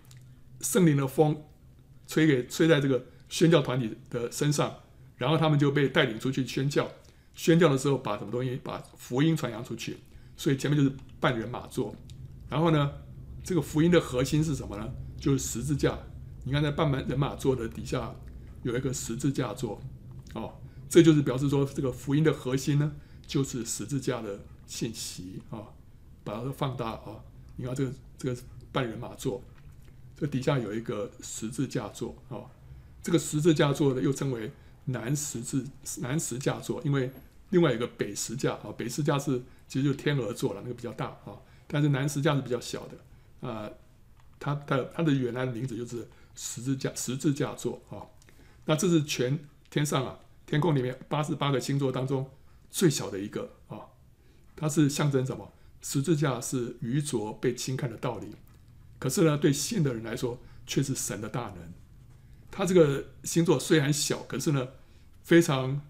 圣灵的风。吹给吹在这个宣教团体的身上，然后他们就被带领出去宣教。宣教的时候，把什么东西？把福音传扬出去。所以前面就是半人马座。然后呢，这个福音的核心是什么呢？就是十字架。你看，在半人马座的底下有一个十字架座，哦，这就是表示说，这个福音的核心呢，就是十字架的信息啊、哦。把它放大啊、哦，你看这个这个半人马座。这底下有一个十字架座啊，这个十字架座呢又称为南十字南十架座，因为另外一个北十架啊，北十架是其实就是天鹅座了，那个比较大啊，但是南十架是比较小的啊，它的它的原来的名字就是十字架十字架座啊，那这是全天上啊天空里面八十八个星座当中最小的一个啊，它是象征什么？十字架是愚拙被轻看的道理。可是呢，对信的人来说，却是神的大能。他这个星座虽然小，可是呢，非常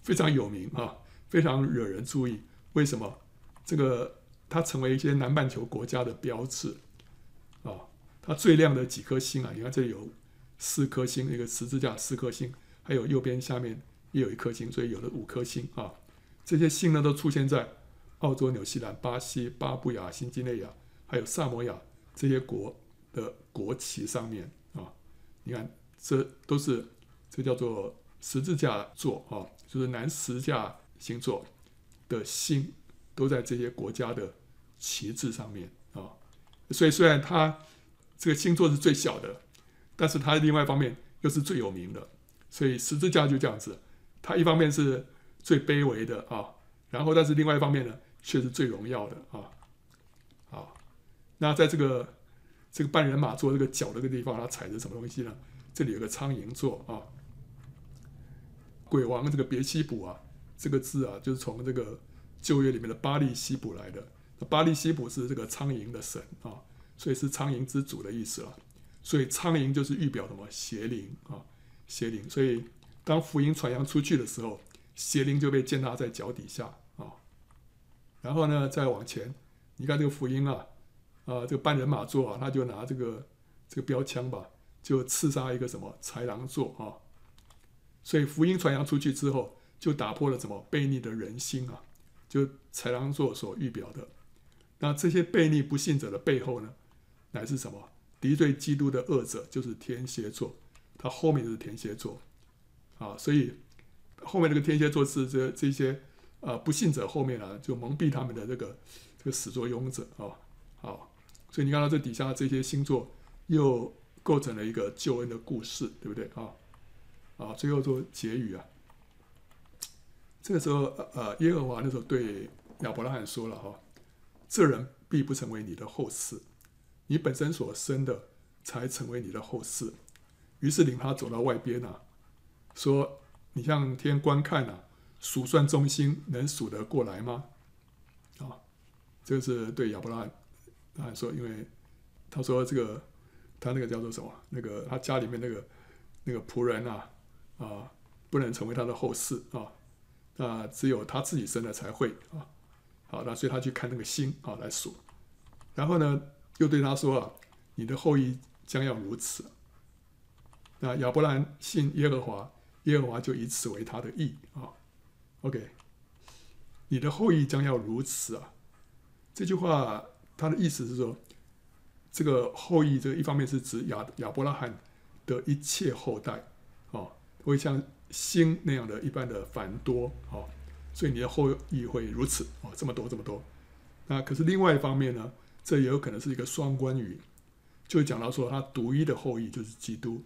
非常有名啊，非常惹人注意。为什么？这个它成为一些南半球国家的标志啊。它最亮的几颗星啊，你看这里有四颗星，一个十字架四颗星，还有右边下面也有一颗星，所以有了五颗星啊。这些星呢，都出现在澳洲、纽西兰、巴西、巴布亚、新几内亚，还有萨摩亚。这些国的国旗上面啊，你看，这都是这叫做十字架座啊，就是南十字架星座的星都在这些国家的旗帜上面啊。所以虽然它这个星座是最小的，但是它另外一方面又是最有名的。所以十字架就这样子，它一方面是最卑微的啊，然后但是另外一方面呢，却是最荣耀的啊。那在这个这个半人马座这个脚这个地方，它踩着什么东西呢？这里有个苍蝇座啊。鬼王这个别西卜啊，这个字啊，就是从这个旧约里面的巴力西卜来的。巴力西卜是这个苍蝇的神啊，所以是苍蝇之主的意思了。所以苍蝇就是预表什么邪灵啊，邪灵。所以当福音传扬出去的时候，邪灵就被践踏在脚底下啊。然后呢，再往前，你看这个福音啊。啊，这个半人马座啊，他就拿这个这个标枪吧，就刺杀一个什么豺狼座啊。所以福音传扬出去之后，就打破了什么悖逆的人心啊，就豺狼座所预表的。那这些悖逆不信者的背后呢，乃是什么？敌对基督的恶者就是天蝎座，他后面就是天蝎座啊。所以后面这个天蝎座是这这些呃不信者后面啊，就蒙蔽他们的这个这个始作俑者啊。好，所以你看到这底下这些星座又构成了一个救恩的故事，对不对啊？啊，最后做结语啊。这个时候，呃，耶和华那时候对亚伯拉罕说了哈，这人必不成为你的后嗣，你本身所生的才成为你的后嗣。于是领他走到外边啊，说：“你向天观看啊，数算众星，能数得过来吗？”啊，这个是对亚伯拉罕他说，因为他说这个他那个叫做什么？那个他家里面那个那个仆人啊。啊，不能成为他的后嗣啊！那只有他自己生的才会啊。好，那所以他去看那个星啊来数，然后呢，又对他说啊：“你的后裔将要如此。”那亚伯兰信耶和华，耶和华就以此为他的意啊。OK，你的后裔将要如此啊！这句话他的意思是说，这个后裔，这个一方面是指亚亚伯拉罕的一切后代哦。会像星那样的一般的繁多，哦，所以你的后裔会如此，哦，这么多这么多。那可是另外一方面呢，这也有可能是一个双关语，就讲到说他独一的后裔就是基督。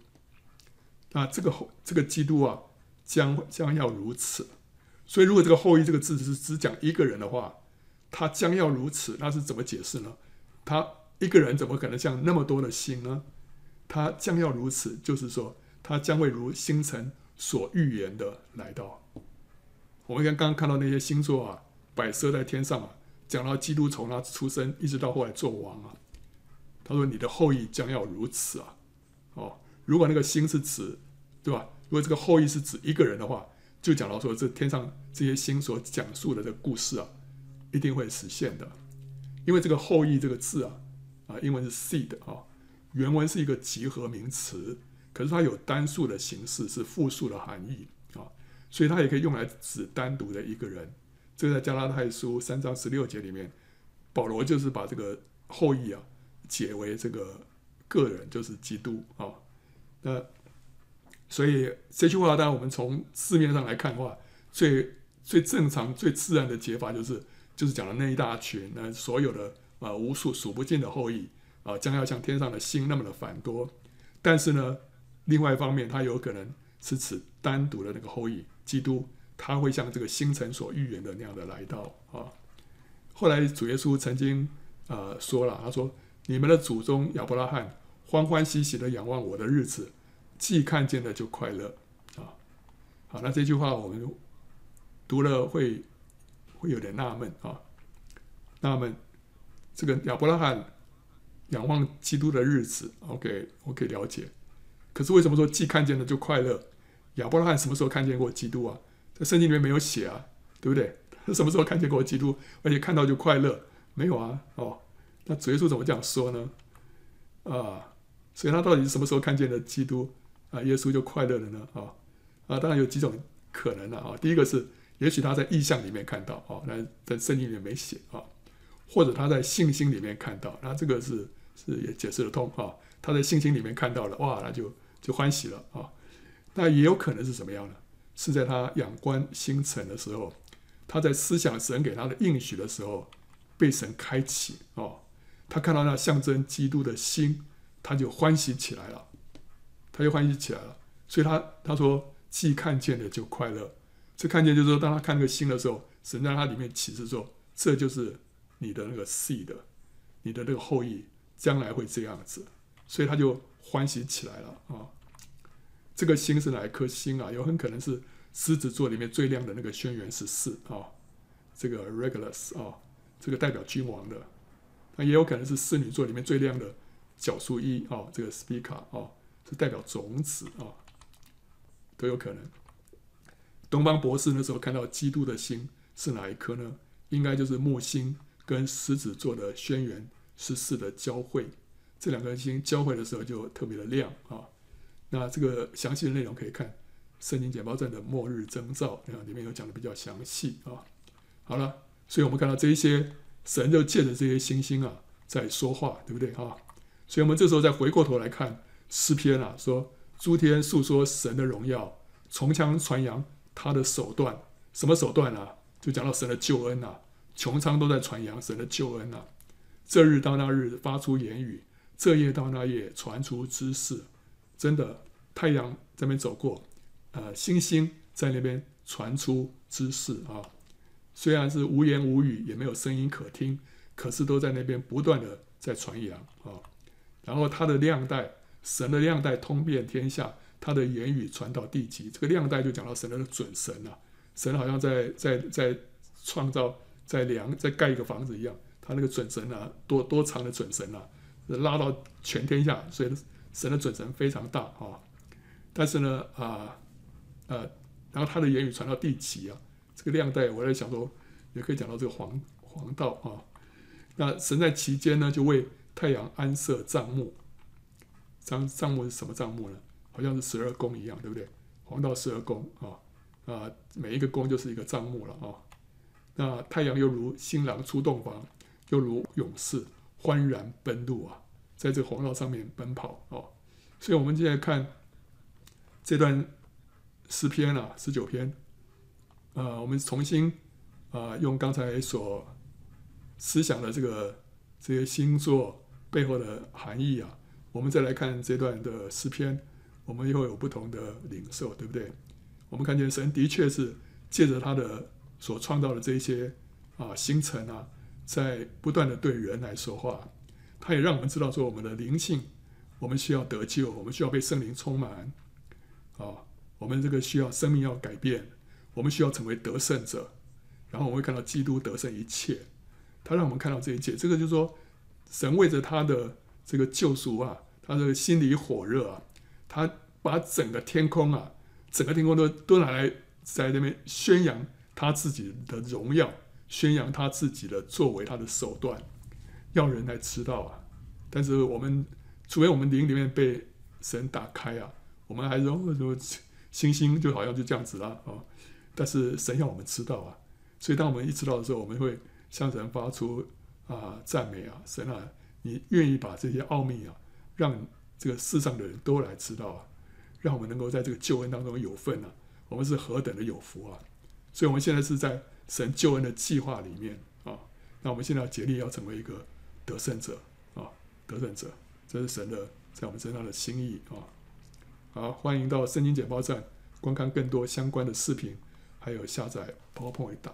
那这个后这个基督啊，将将要如此。所以如果这个后裔这个字是只讲一个人的话，他将要如此，那是怎么解释呢？他一个人怎么可能像那么多的星呢？他将要如此，就是说。他将会如星辰所预言的来到。我们刚刚看到那些星座啊，摆设在天上啊，讲到基督从他出生一直到后来做王啊。他说：“你的后裔将要如此啊。”哦，如果那个星是指，对吧？如果这个后裔是指一个人的话，就讲到说这天上这些星所讲述的这个故事啊，一定会实现的。因为这个后裔这个字啊，啊，英文是 seed 啊，原文是一个集合名词。可是它有单数的形式，是复数的含义啊，所以它也可以用来指单独的一个人。这个在加拉太书三章十六节里面，保罗就是把这个后裔啊解为这个个人，就是基督啊。那所以这句话，当然我们从字面上来看的话，最最正常、最自然的解法就是就是讲的那一大群，那所有的啊无数数不尽的后裔啊，将要像天上的星那么的繁多。但是呢，另外一方面，他有可能是指单独的那个后裔基督，他会像这个星辰所预言的那样的来到啊。后来主耶稣曾经呃说了，他说：“你们的祖宗亚伯拉罕欢欢喜喜的仰望我的日子，既看见了就快乐啊。”好，那这句话我们读了会会有点纳闷啊。纳闷，这个亚伯拉罕仰望基督的日子，OK，我可以了解。可是为什么说既看见了就快乐？亚伯拉罕什么时候看见过基督啊？在圣经里面没有写啊，对不对？他什么时候看见过基督？而且看到就快乐？没有啊。哦，那主耶稣怎么这样说呢？啊，所以他到底是什么时候看见的基督啊？耶稣就快乐了呢？啊啊，当然有几种可能了啊。第一个是，也许他在意象里面看到啊，那在圣经里面没写啊，或者他在信心里面看到，那这个是是也解释得通啊。他在信心里面看到了，哇，那就就欢喜了啊。那也有可能是什么样呢？是在他仰观星辰的时候，他在思想神给他的应许的时候，被神开启哦。他看到那象征基督的心，他就欢喜起来了，他就欢喜起来了。所以他他说，既看见了就快乐。这看见就是说，当他看那个星的时候，神在他里面启示说，这就是你的那个 seed，你的那个后裔，将来会这样子。所以他就欢喜起来了啊！这个星是哪一颗星啊？有很可能是狮子座里面最亮的那个轩辕十四啊，这个 Regulus 啊，这个代表君王的。那也有可能是侍女座里面最亮的角数一啊，这个 Spica 啊，是代表种子啊，都有可能。东方博士那时候看到基督的星是哪一颗呢？应该就是木星跟狮子座的轩辕十四的交汇，这两颗星交汇的时候就特别的亮啊。那这个详细的内容可以看《圣经简报站》的末日征兆，啊里面有讲的比较详细啊。好了，所以我们看到这一些神就借着这些星星啊在说话，对不对啊？所以我们这时候再回过头来看诗篇啊，说诸天述说神的荣耀，穹苍传扬他的手段，什么手段啊？就讲到神的救恩啊，穹苍都在传扬神的救恩啊。这日到那日发出言语，这夜到那夜传出知识。真的，太阳在那边走过，呃，星星在那边传出知识啊。虽然是无言无语，也没有声音可听，可是都在那边不断的在传扬啊。然后他的亮带，神的亮带通遍天下，他的言语传到地极。这个亮带就讲到神的准绳啊，神好像在在在创造、在量、在盖一个房子一样，他那个准绳啊，多多长的准绳啊，拉到全天下，所以。神的准绳非常大啊，但是呢啊呃，然后他的言语传到地极啊，这个亮带我在想说，也可以讲到这个黄黄道啊。那神在其间呢，就为太阳安设帐幕，帐帐幕是什么帐幕呢？好像是十二宫一样，对不对？黄道十二宫啊啊，每一个宫就是一个账目了啊。那太阳又如新郎出洞房，又如勇士欢然奔路啊。在这个黄道上面奔跑哦，所以我们现在看这段诗篇啊，十九篇，啊，我们重新啊，用刚才所思想的这个这些星座背后的含义啊，我们再来看这段的诗篇，我们又有不同的领受，对不对？我们看见神的确是借着他的所创造的这些啊星辰啊，在不断的对人来说话。他也让我们知道说，我们的灵性，我们需要得救，我们需要被圣灵充满，啊，我们这个需要生命要改变，我们需要成为得胜者，然后我们会看到基督得胜一切。他让我们看到这一切，这个就是说，神为着他的这个救赎啊，他这个心里火热啊，他把整个天空啊，整个天空都都拿来在那边宣扬他自己的荣耀，宣扬他自己的作为，他的手段。要人来知道啊，但是我们除非我们灵里面被神打开啊，我们还是说星星就好像就这样子啦啊。但是神要我们知道啊，所以当我们一知道的时候，我们会向神发出啊赞美啊，神啊，你愿意把这些奥秘啊，让这个世上的人都来知道啊，让我们能够在这个救恩当中有份啊，我们是何等的有福啊！所以我们现在是在神救恩的计划里面啊，那我们现在要竭力要成为一个。得胜者啊，得胜者，这是神的在我们身上的心意啊！好，欢迎到圣经简报站观看更多相关的视频，还有下载 PowerPoint 档。